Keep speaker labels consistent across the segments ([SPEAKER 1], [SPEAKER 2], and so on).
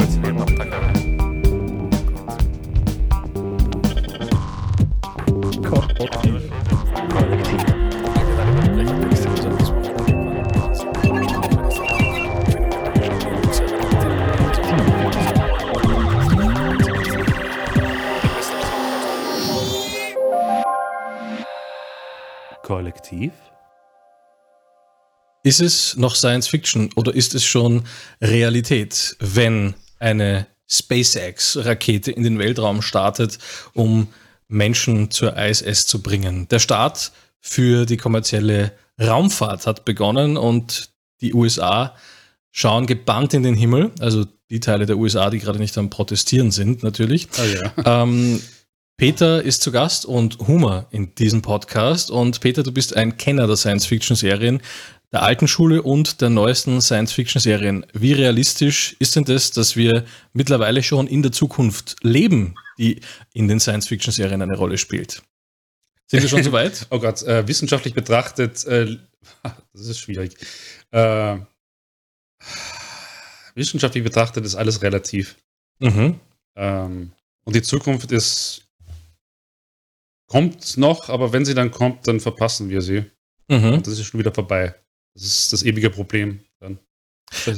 [SPEAKER 1] kurz neben am Tag.
[SPEAKER 2] Kollektiv?
[SPEAKER 3] Ist es noch Science Fiction oder ist es schon Realität, wenn eine SpaceX-Rakete in den Weltraum startet, um Menschen zur ISS zu bringen? Der Start für die kommerzielle Raumfahrt hat begonnen und die USA schauen gebannt in den Himmel, also die Teile der USA, die gerade nicht am Protestieren sind, natürlich.
[SPEAKER 2] Oh ja.
[SPEAKER 3] Ähm, Peter ist zu Gast und Humor in diesem Podcast. Und Peter, du bist ein Kenner der Science-Fiction-Serien, der alten Schule und der neuesten Science-Fiction-Serien. Wie realistisch ist denn das, dass wir mittlerweile schon in der Zukunft leben, die in den Science-Fiction-Serien eine Rolle spielt? Sind wir schon so weit?
[SPEAKER 2] Oh Gott, äh, wissenschaftlich betrachtet, äh, das ist schwierig. Äh, wissenschaftlich betrachtet ist alles relativ.
[SPEAKER 3] Mhm.
[SPEAKER 2] Ähm, und die Zukunft ist kommt noch, aber wenn sie dann kommt, dann verpassen wir sie.
[SPEAKER 3] Mhm.
[SPEAKER 2] Das ist schon wieder vorbei. Das ist das ewige Problem dann.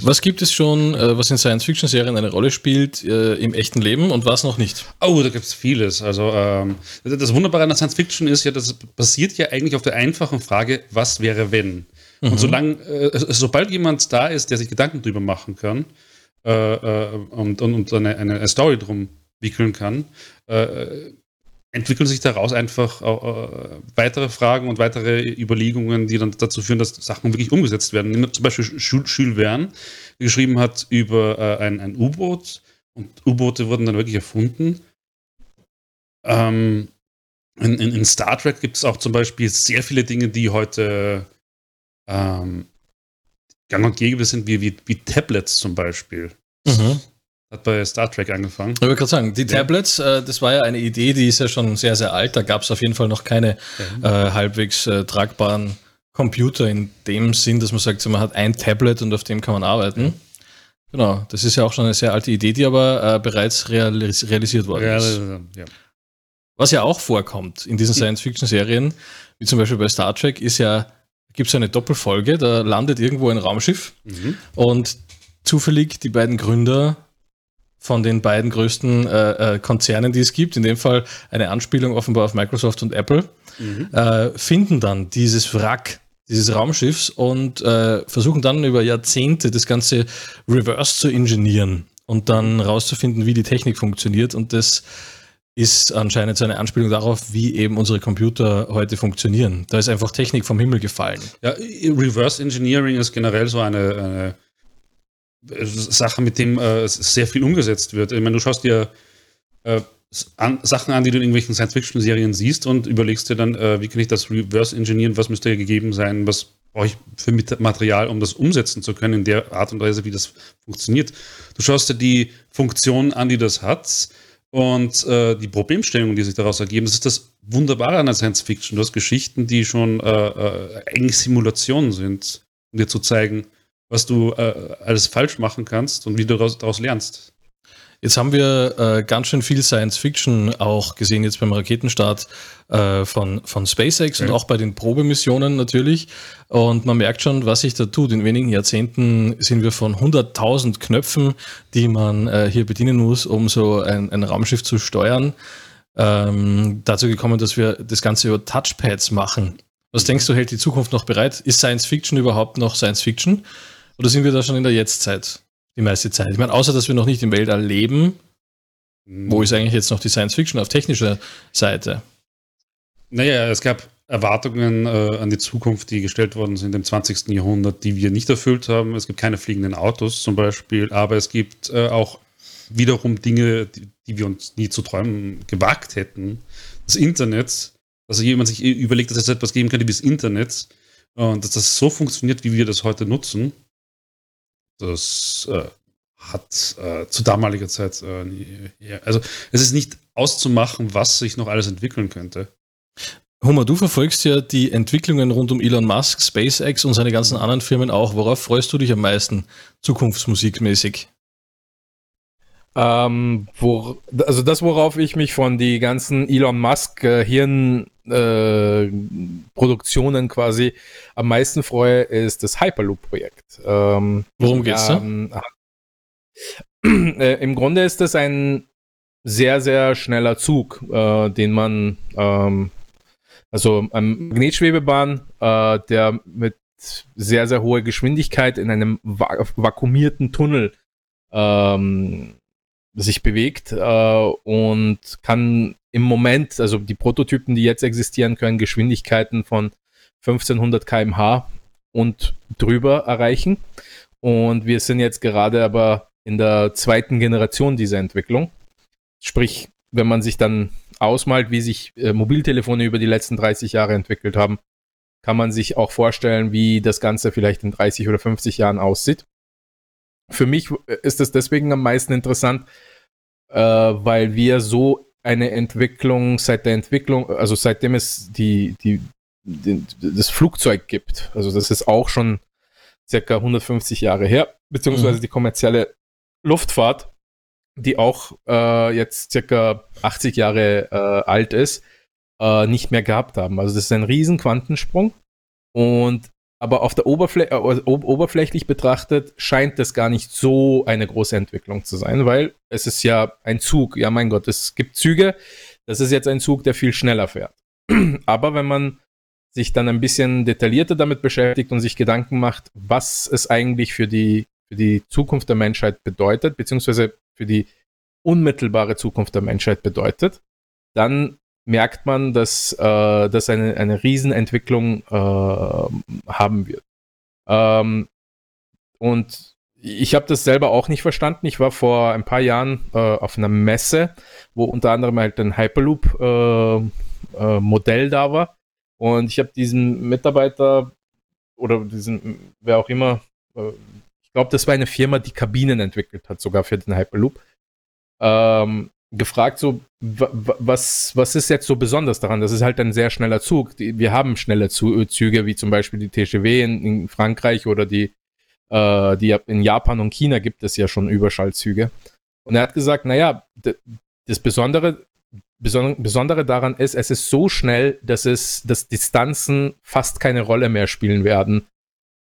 [SPEAKER 3] Was gibt es schon, äh, was in Science-Fiction-Serien eine Rolle spielt äh, im echten Leben und was noch nicht?
[SPEAKER 2] Oh, da gibt es vieles. Also ähm, das Wunderbare an der Science Fiction ist ja, das basiert ja eigentlich auf der einfachen Frage, was wäre wenn?
[SPEAKER 3] Mhm.
[SPEAKER 2] Und solange, äh, sobald jemand da ist, der sich Gedanken drüber machen kann äh, äh, und, und, und eine, eine Story drum wickeln kann, entwickeln sich daraus einfach äh, weitere Fragen und weitere Überlegungen, die dann dazu führen, dass Sachen wirklich umgesetzt werden. Zum Beispiel Jules Verne, geschrieben hat über äh, ein, ein U-Boot und U-Boote wurden dann wirklich erfunden. Ähm, in, in, in, Star Trek gibt es auch zum Beispiel sehr viele Dinge, die heute ähm, gang und gäbe sind, wie, wie, wie Tablets zum Beispiel.
[SPEAKER 3] Mhm.
[SPEAKER 2] Hat bei Star Trek angefangen.
[SPEAKER 3] Ich wollte gerade sagen, die Tablets, äh, das war ja eine Idee, die ist ja schon sehr, sehr alt. Da gab es auf jeden Fall noch keine
[SPEAKER 2] Ja.
[SPEAKER 3] äh, halbwegs äh, tragbaren Computer in dem Sinn, dass man sagt, man hat ein Tablet und auf dem kann man arbeiten. Genau, das ist ja auch schon eine sehr alte Idee, die aber äh, bereits realis realisiert worden
[SPEAKER 2] Ja,
[SPEAKER 3] ist.
[SPEAKER 2] ja.
[SPEAKER 3] Was ja auch vorkommt in diesen Science-Fiction-Serien, wie zum Beispiel bei Star Trek, ist ja, gibt es eine Doppelfolge, da landet irgendwo ein Raumschiff
[SPEAKER 2] Mhm.
[SPEAKER 3] und zufällig die beiden Gründer von den beiden größten äh, äh, Konzernen, die es gibt, in dem Fall eine Anspielung offenbar auf Microsoft und Apple,
[SPEAKER 2] Mhm.
[SPEAKER 3] äh, finden dann dieses Wrack dieses Raumschiffs und äh, versuchen dann über Jahrzehnte das Ganze reverse zu ingenieren und dann rauszufinden, wie die Technik funktioniert. Und das ist anscheinend so eine Anspielung darauf, wie eben unsere Computer heute funktionieren. Da ist einfach Technik vom Himmel gefallen.
[SPEAKER 2] Ja, Reverse Engineering ist generell so eine, eine Sache, mit dem äh, sehr viel umgesetzt wird. Ich meine, du schaust dir äh, an, Sachen an, die du in irgendwelchen Science-Fiction-Serien siehst und überlegst dir dann, äh, wie kann ich das reverse engineeren, was müsste gegeben sein, was brauche ich für Material, um das umsetzen zu können, in der Art und Weise, wie das funktioniert. Du schaust dir die Funktion an, die das hat und äh, die Problemstellungen, die sich daraus ergeben. Das ist das Wunderbare an der Science-Fiction. Du hast Geschichten, die schon äh, äh, eigentlich Simulationen sind, um dir zu zeigen, was du äh, alles falsch machen kannst und wie du daraus, lernst.
[SPEAKER 3] Jetzt haben wir äh, ganz schön viel Science Fiction auch gesehen, jetzt beim Raketenstart äh, von, von SpaceX
[SPEAKER 2] Ja.
[SPEAKER 3] und auch bei den Probemissionen natürlich. Und man merkt schon, was sich da tut. In wenigen Jahrzehnten sind wir von 100.000 Knöpfen, die man äh, hier bedienen muss, um so ein, ein Raumschiff zu steuern, ähm, dazu gekommen, dass wir das Ganze über Touchpads machen. Was denkst du, hält die Zukunft noch bereit? Ist Science Fiction überhaupt noch Science Fiction? Oder sind wir da schon in der Jetztzeit? Die meiste Zeit. Ich meine, außer dass wir noch nicht im Weltall leben, wo ist eigentlich jetzt noch die Science Fiction auf technischer Seite?
[SPEAKER 2] Naja, es gab Erwartungen äh, an die Zukunft, die gestellt worden sind im 20. Jahrhundert, die wir nicht erfüllt haben. Es gibt keine fliegenden Autos zum Beispiel, aber es gibt äh, auch wiederum Dinge, die, die wir uns nie zu träumen gewagt hätten. Das Internet, also jemand sich überlegt, dass es etwas geben könnte wie das Internet und dass das so funktioniert, wie wir das heute nutzen, das äh, hat äh, zu damaliger Zeit, äh, ja, also es ist nicht auszumachen, was sich noch alles entwickeln könnte.
[SPEAKER 3] Hummer, du verfolgst ja die Entwicklungen rund um Elon Musk, SpaceX und seine ganzen anderen Firmen auch. Worauf freust du dich am meisten zukunftsmusikmäßig?
[SPEAKER 1] Ähm, wo, also das, worauf ich mich von die ganzen Elon Musk äh, Hirnproduktionen äh, quasi am meisten freue, ist das Hyperloop-Projekt.
[SPEAKER 3] Ähm, Worum geht's ähm, da?
[SPEAKER 1] Äh, Im Grunde ist das ein sehr, sehr schneller Zug, äh, den man, ähm, also ein Magnetschwebebahn, äh, der mit sehr, sehr hoher Geschwindigkeit in einem vakuumierten Tunnel ähm, sich bewegt äh, und kann im Moment, also die Prototypen, die jetzt existieren, können Geschwindigkeiten von 1500 km/h und drüber erreichen. Und wir sind jetzt gerade aber in der zweiten Generation dieser Entwicklung. Sprich, wenn man sich dann ausmalt, wie sich äh, Mobiltelefone über die letzten 30 Jahre entwickelt haben, kann man sich auch vorstellen, wie das Ganze vielleicht in 30 oder 50 Jahren aussieht. Für mich ist es deswegen am meisten interessant, äh, weil wir so eine Entwicklung seit der Entwicklung, also seitdem es die, die, die, das Flugzeug gibt, also das ist auch schon circa 150 Jahre her, beziehungsweise mhm. die kommerzielle Luftfahrt, die auch äh, jetzt circa 80 Jahre äh, alt ist, äh, nicht mehr gehabt haben. Also das ist ein riesen Quantensprung und aber auf der Oberfläche, äh, oberflächlich betrachtet scheint das gar nicht so eine große Entwicklung zu sein, weil es ist ja ein Zug. Ja, mein Gott, es gibt Züge. Das ist jetzt ein Zug, der viel schneller fährt. aber wenn man sich dann ein bisschen detaillierter damit beschäftigt und sich Gedanken macht, was es eigentlich für die, für die Zukunft der Menschheit bedeutet, beziehungsweise für die unmittelbare Zukunft der Menschheit bedeutet, dann merkt man, dass äh, das eine, eine Riesenentwicklung äh, haben wird. Ähm, und ich habe das selber auch nicht verstanden. Ich war vor ein paar Jahren äh, auf einer Messe, wo unter anderem halt ein Hyperloop-Modell äh, äh, da war. Und ich habe diesen Mitarbeiter oder diesen, wer auch immer, äh, ich glaube, das war eine Firma, die Kabinen entwickelt hat, sogar für den Hyperloop. Ähm, gefragt, so, was, was ist jetzt so besonders daran? Das ist halt ein sehr schneller Zug. Wir haben schnelle Züge, wie zum Beispiel die TGW in, in Frankreich oder die, äh, die in Japan und China gibt es ja schon Überschallzüge. Und er hat gesagt, naja, das Besondere, Besondere daran ist, es ist so schnell, dass es, dass Distanzen fast keine Rolle mehr spielen werden.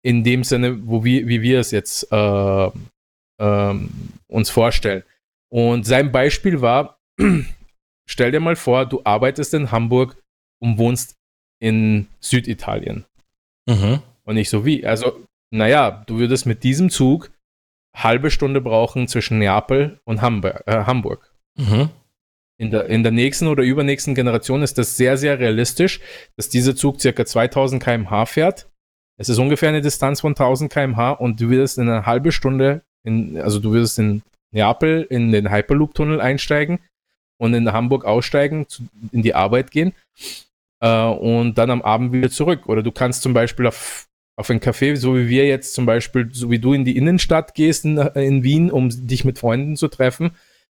[SPEAKER 1] In dem Sinne, wo wir, wie wir es jetzt äh, äh, uns vorstellen. Und sein Beispiel war, stell dir mal vor, du arbeitest in Hamburg und wohnst in Süditalien. Mhm. Und nicht so wie. Also, naja, du würdest mit diesem Zug halbe Stunde brauchen zwischen Neapel und Hamburg. Äh, Hamburg. Mhm. In, der, in der nächsten oder übernächsten Generation ist das sehr, sehr realistisch, dass dieser Zug circa 2000 km/h fährt. Es ist ungefähr eine Distanz von 1000 km/h und du würdest in einer halben Stunde, in, also du würdest in Neapel in den Hyperloop-Tunnel einsteigen und in Hamburg aussteigen, zu, in die Arbeit gehen äh, und dann am Abend wieder zurück. Oder du kannst zum Beispiel auf, auf ein Café, so wie wir jetzt zum Beispiel, so wie du in die Innenstadt gehst in, in Wien, um dich mit Freunden zu treffen,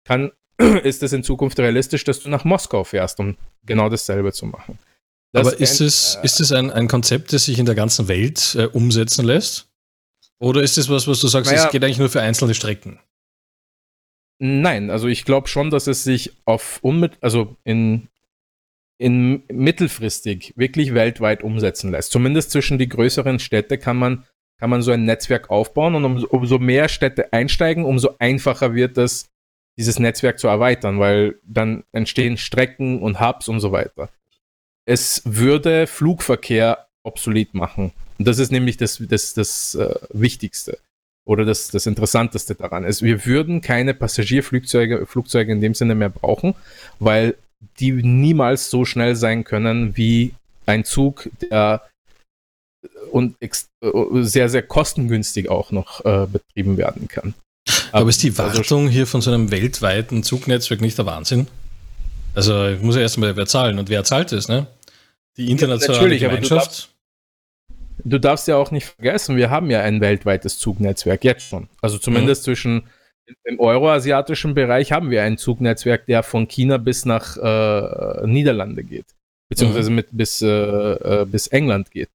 [SPEAKER 1] kann, ist es in Zukunft realistisch, dass du nach Moskau fährst, um genau dasselbe zu machen.
[SPEAKER 3] Das Aber ist es, äh, ist es ein, ein Konzept, das sich in der ganzen Welt äh, umsetzen lässt? Oder ist es was, was du sagst, es geht eigentlich nur für einzelne Strecken?
[SPEAKER 1] Nein, also ich glaube schon, dass es sich auf unmit also in, in mittelfristig wirklich weltweit umsetzen lässt. Zumindest zwischen die größeren Städte kann man, kann man so ein Netzwerk aufbauen und umso, umso mehr Städte einsteigen, umso einfacher wird es, dieses Netzwerk zu erweitern, weil dann entstehen Strecken und Hubs und so weiter. Es würde Flugverkehr obsolet machen. Und das ist nämlich das, das, das äh, Wichtigste oder das, das Interessanteste daran ist, wir würden keine Passagierflugzeuge Flugzeuge in dem Sinne mehr brauchen, weil die niemals so schnell sein können wie ein Zug, der und sehr, sehr kostengünstig auch noch äh, betrieben werden kann.
[SPEAKER 3] Aber, ist die also Wartung hier von so einem weltweiten Zugnetzwerk nicht der Wahnsinn? Also ich muss ja erstmal wer zahlen und wer zahlt es, ne? Die internationale ja, Gemeinschaft.
[SPEAKER 1] Du darfst ja auch nicht vergessen, wir haben ja ein weltweites Zugnetzwerk jetzt schon. Also zumindest mhm. zwischen im euroasiatischen Bereich haben wir ein Zugnetzwerk, der von China bis nach äh, Niederlande geht, beziehungsweise mhm. mit bis, äh, äh, bis England geht.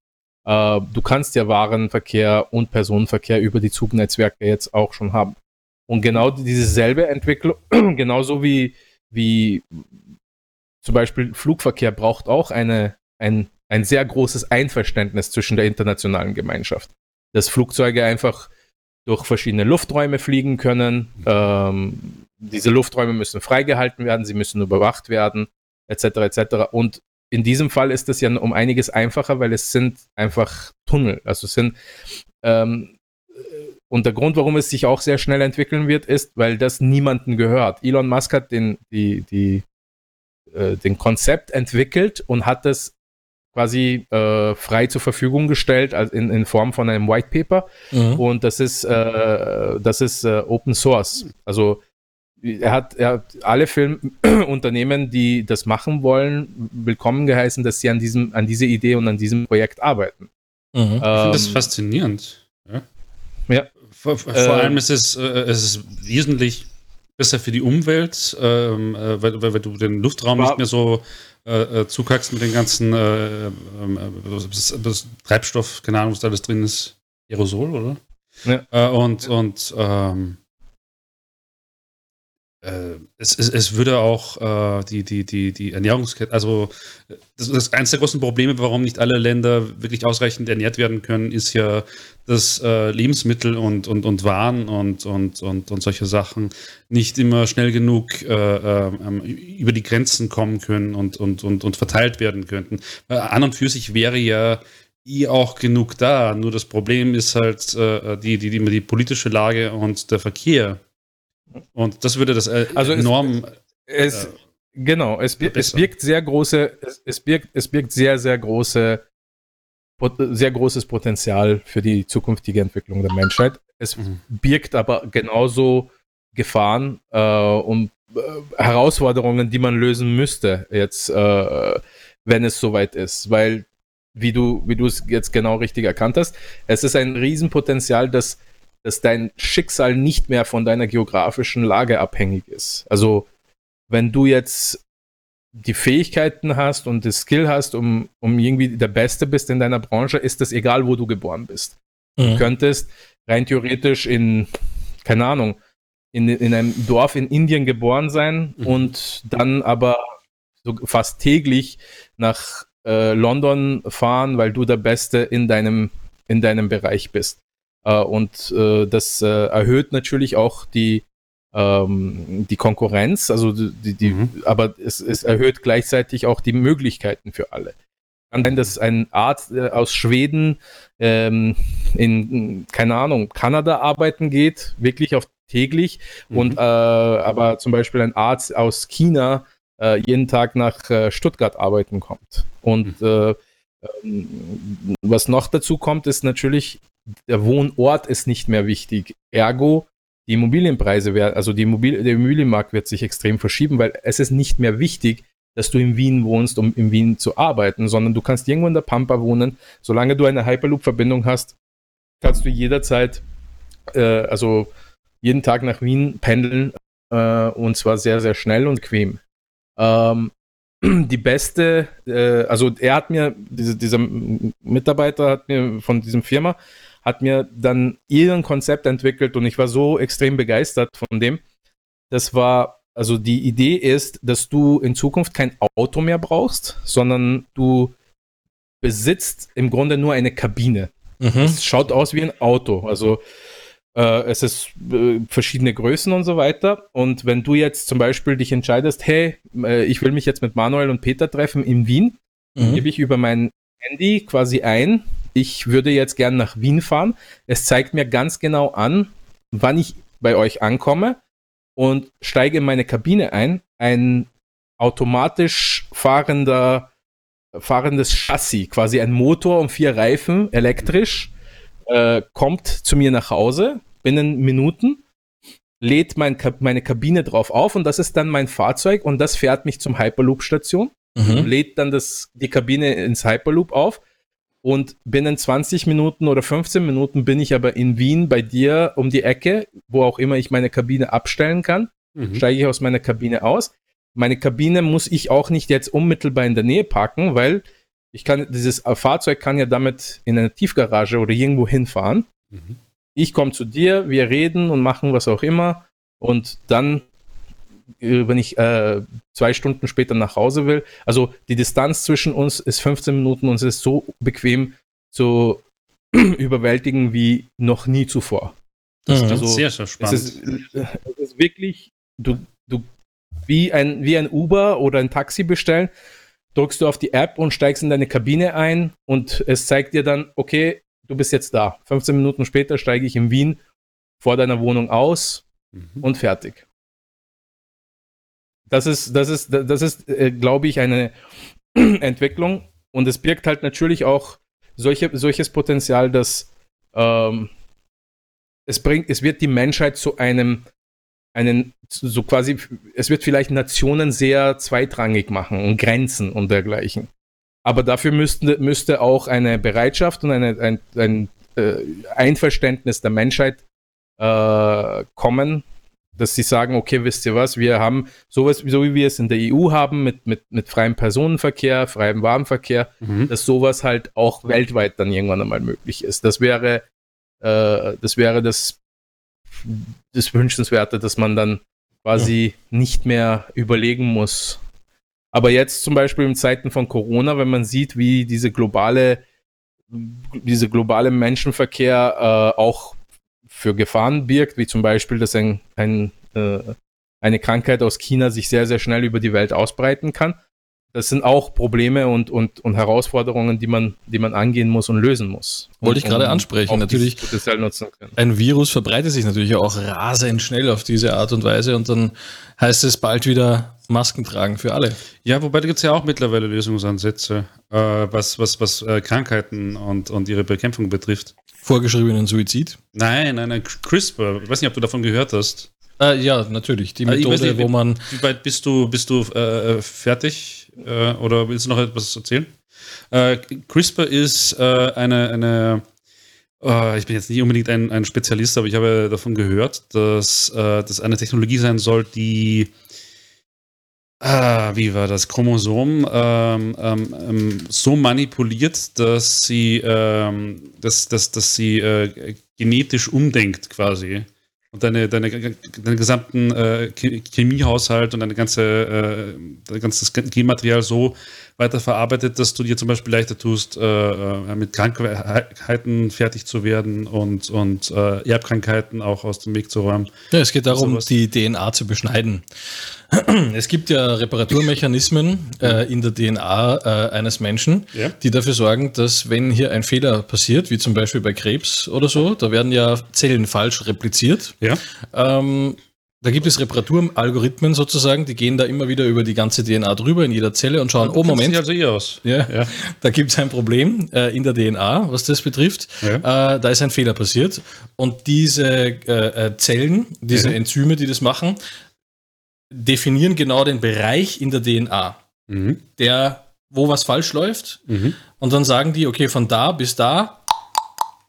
[SPEAKER 1] Äh, du kannst ja Warenverkehr und Personenverkehr über die Zugnetzwerke jetzt auch schon haben. Und genau dieselbe Entwicklung, genauso wie, wie zum Beispiel Flugverkehr braucht auch eine, ein, ein sehr großes Einverständnis zwischen der internationalen Gemeinschaft. Dass Flugzeuge einfach durch verschiedene Lufträume fliegen können. Ähm, diese Lufträume müssen freigehalten werden, sie müssen überwacht werden, etc. etc. Und in diesem Fall ist es ja um einiges einfacher, weil es sind einfach Tunnel. Also es sind ähm, und der Grund, warum es sich auch sehr schnell entwickeln wird, ist, weil das niemanden gehört. Elon Musk hat den, die, die, äh, den Konzept entwickelt und hat das quasi äh, frei zur Verfügung gestellt also in, in Form von einem White Paper. Mhm. Und das ist, äh, das ist äh, Open Source. Also er hat, er hat alle Filmunternehmen, die das machen wollen, willkommen geheißen, dass sie an, diesem, an diese Idee und an diesem Projekt arbeiten.
[SPEAKER 2] Mhm. Ähm, ich finde das faszinierend. Ja. ja. Vor, vor äh, allem ist es, äh, es ist wesentlich besser für die Umwelt, ähm, äh, weil, weil, du den Luftraum nicht mehr so äh, äh, zukackst mit den ganzen äh, ähm, äh, Treibstoff, keine Ahnung, was da alles drin ist. Aerosol, oder? Ja. Und und ähm, äh, es, es, es, würde auch äh, die, die, die, die Ernährungskette, also das, das eines der großen Probleme, warum nicht alle Länder wirklich ausreichend ernährt werden können, ist ja, dass äh, Lebensmittel und, und, und Waren und, und, und, und solche Sachen nicht immer schnell genug äh, ähm, über die Grenzen kommen können und, und, und, und verteilt werden könnten. an und für sich wäre ja eh auch genug da. Nur das Problem ist halt äh, die, die, die, die politische Lage und der Verkehr. Und das würde das äh,
[SPEAKER 1] also enorm. Es, es, äh, genau, es, es birgt sehr große, es, es, birgt, es birgt sehr, sehr große, sehr großes Potenzial für die zukünftige Entwicklung der Menschheit. Es mhm. birgt aber genauso Gefahren äh, und äh, Herausforderungen, die man lösen müsste, jetzt, äh, wenn es soweit ist. Weil, wie du, wie du es jetzt genau richtig erkannt hast, es ist ein Riesenpotenzial, das dass dein Schicksal nicht mehr von deiner geografischen Lage abhängig ist. Also wenn du jetzt die Fähigkeiten hast und das Skill hast, um, um irgendwie der Beste bist in deiner Branche, ist das egal, wo du geboren bist. Mhm. Du könntest rein theoretisch in, keine Ahnung, in, in einem Dorf in Indien geboren sein mhm. und dann aber so fast täglich nach äh, London fahren, weil du der Beste in deinem, in deinem Bereich bist. Äh, und äh, das äh, erhöht natürlich auch die, ähm, die Konkurrenz, also die, die mhm. aber es, es erhöht gleichzeitig auch die Möglichkeiten für alle. Kann sein, dass ein Arzt aus Schweden ähm, in, keine Ahnung, Kanada arbeiten geht, wirklich auf täglich, mhm. und äh, aber zum Beispiel ein Arzt aus China äh, jeden Tag nach äh, Stuttgart arbeiten kommt. Und mhm. Äh, ähm, was noch dazu kommt, ist natürlich, der Wohnort ist nicht mehr wichtig. Ergo, die Immobilienpreise werden, also die Immobil der Immobilienmarkt wird sich extrem verschieben, weil es ist nicht mehr wichtig, dass du in Wien wohnst, um in Wien zu arbeiten, sondern du kannst irgendwo in der Pampa wohnen. Solange du eine Hyperloop-Verbindung hast, kannst du jederzeit, äh, also jeden Tag nach Wien pendeln äh, und zwar sehr, sehr schnell und bequem. Ähm, die beste, äh, also er hat mir, diese, dieser Mitarbeiter hat mir von diesem Firma, hat mir dann ihren Konzept entwickelt und ich war so extrem begeistert von dem. Das war, also die Idee ist, dass du in Zukunft kein Auto mehr brauchst, sondern du besitzt im Grunde nur eine Kabine. Mhm. Es schaut aus wie ein Auto. Also äh, es ist äh, verschiedene Größen und so weiter. Und wenn du jetzt zum Beispiel dich entscheidest, hey, äh, ich will mich jetzt mit Manuel und Peter treffen in Wien, mhm. gebe ich über mein Handy quasi ein, ich würde jetzt gern nach Wien fahren. Es zeigt mir ganz genau an, wann ich bei euch ankomme und steige in meine Kabine ein. Ein automatisch fahrender, fahrendes Chassis, quasi ein Motor und vier Reifen, elektrisch, äh, kommt zu mir nach Hause binnen Minuten, lädt mein, meine Kabine drauf auf und das ist dann mein Fahrzeug und das fährt mich zum Hyperloop-Station, mhm. lädt dann das, die Kabine ins Hyperloop auf und binnen 20 Minuten oder 15 Minuten bin ich aber in Wien bei dir um die Ecke, wo auch immer ich meine Kabine abstellen kann, mhm. steige ich aus meiner Kabine aus. Meine Kabine muss ich auch nicht jetzt unmittelbar in der Nähe parken, weil ich kann, dieses Fahrzeug kann ja damit in eine Tiefgarage oder irgendwo hinfahren. Mhm. Ich komme zu dir, wir reden und machen was auch immer und dann, äh, wenn ich äh, zwei Stunden später nach Hause will, also die Distanz zwischen uns ist 15 Minuten und es ist so bequem zu überwältigen wie noch nie zuvor.
[SPEAKER 2] Das
[SPEAKER 1] Mhm.
[SPEAKER 2] ist
[SPEAKER 1] Also,
[SPEAKER 2] sehr, sehr spannend.
[SPEAKER 1] Es ist, es ist wirklich, du, du, wie ein, wie ein Uber oder ein Taxi bestellen, drückst du auf die App und steigst in deine Kabine ein und es zeigt dir dann, okay, du bist jetzt da. 15 Minuten später steige ich in Wien vor deiner Wohnung aus
[SPEAKER 2] Mhm.
[SPEAKER 1] und fertig. Das ist, das ist, das ist, äh, glaube ich, eine Entwicklung und es birgt halt natürlich auch solche, solches Potenzial, dass ähm, es bringt, es wird die Menschheit zu einem, einen, so quasi, es wird vielleicht Nationen sehr zweitrangig machen und Grenzen und dergleichen. Aber dafür müsste, müsste auch eine Bereitschaft und eine, ein, ein äh, Einverständnis der Menschheit äh, kommen, dass sie sagen, okay, wisst ihr was, wir haben sowas, so wie wir es in der EU haben, mit, mit, mit freiem Personenverkehr, freiem Warenverkehr,
[SPEAKER 2] Mhm.
[SPEAKER 1] dass sowas halt auch weltweit dann irgendwann einmal möglich ist. Das wäre, äh, das wäre das, das Wünschenswerte, dass man dann quasi nicht mehr überlegen muss. Aber jetzt zum Beispiel in Zeiten von Corona, wenn man sieht, wie diese globale, diese globale Menschenverkehr äh, auch für Gefahren birgt, wie zum Beispiel, dass ein, ein, äh, eine Krankheit aus China sich sehr, sehr schnell über die Welt ausbreiten kann. Das sind auch Probleme und, und, und Herausforderungen, die man, die man angehen muss und lösen muss.
[SPEAKER 3] Wollte ich gerade
[SPEAKER 1] um
[SPEAKER 3] ansprechen, natürlich. Ein Virus verbreitet sich natürlich auch rasend schnell auf diese Art und Weise und dann heißt es bald wieder Masken tragen für alle.
[SPEAKER 2] Ja, wobei da gibt es ja auch mittlerweile Lösungsansätze, äh, was, was, was äh, Krankheiten und, und ihre Bekämpfung betrifft.
[SPEAKER 3] Vorgeschriebenen Suizid.
[SPEAKER 2] Nein, nein, nein, CRISPR, ich weiß nicht, ob du davon gehört hast.
[SPEAKER 3] Äh, ja, natürlich. Die
[SPEAKER 2] weiß
[SPEAKER 3] Methode,
[SPEAKER 2] nicht, wie-
[SPEAKER 3] wo man
[SPEAKER 2] Wie weit bist du, bist du äh, fertig äh, oder willst du noch etwas erzählen? Äh, CRISPR ist äh, eine, eine äh, ich bin jetzt nicht unbedingt ein, ein Spezialist, aber ich habe davon gehört, dass äh, das eine Technologie sein soll, die Ah, wie war das? Chromosom ähm, ähm, ähm, so manipuliert, dass sie, ähm, dass, dass, dass sie genetisch umdenkt quasi. Und deine, deine, deinen gesamten äh, Che- Chemiehaushalt und deine ganze, äh, dein ganzes Genmaterial so weiterverarbeitet, dass du dir zum Beispiel leichter tust, äh, äh, mit Krankheiten fertig zu werden und, und äh, Erbkrankheiten auch aus dem Weg zu räumen.
[SPEAKER 3] Ja, es geht darum,
[SPEAKER 2] Sowas.
[SPEAKER 3] die DNA zu beschneiden. Es gibt ja Reparaturmechanismen äh, in der DNA äh, eines Menschen,
[SPEAKER 2] Ja.
[SPEAKER 3] die dafür sorgen, dass wenn hier ein Fehler passiert, wie zum Beispiel bei Krebs oder so, da werden ja Zellen falsch repliziert.
[SPEAKER 2] Ja.
[SPEAKER 3] Ähm, da gibt es Reparaturalgorithmen sozusagen, die gehen da immer wieder über die ganze DNA drüber in jeder Zelle und schauen, oh Moment,
[SPEAKER 2] also eh aus.
[SPEAKER 3] ja,
[SPEAKER 2] Ja.
[SPEAKER 3] da gibt es ein Problem äh, in der DNA, was das betrifft.
[SPEAKER 2] Ja.
[SPEAKER 3] Äh, da ist ein Fehler passiert. Und diese äh, äh, Zellen, diese
[SPEAKER 2] Ja.
[SPEAKER 3] Enzyme, die das machen, definieren genau den Bereich in der DNA,
[SPEAKER 2] Mhm.
[SPEAKER 3] der, wo was falsch läuft.
[SPEAKER 2] Mhm.
[SPEAKER 3] Und dann sagen die, okay, von da bis da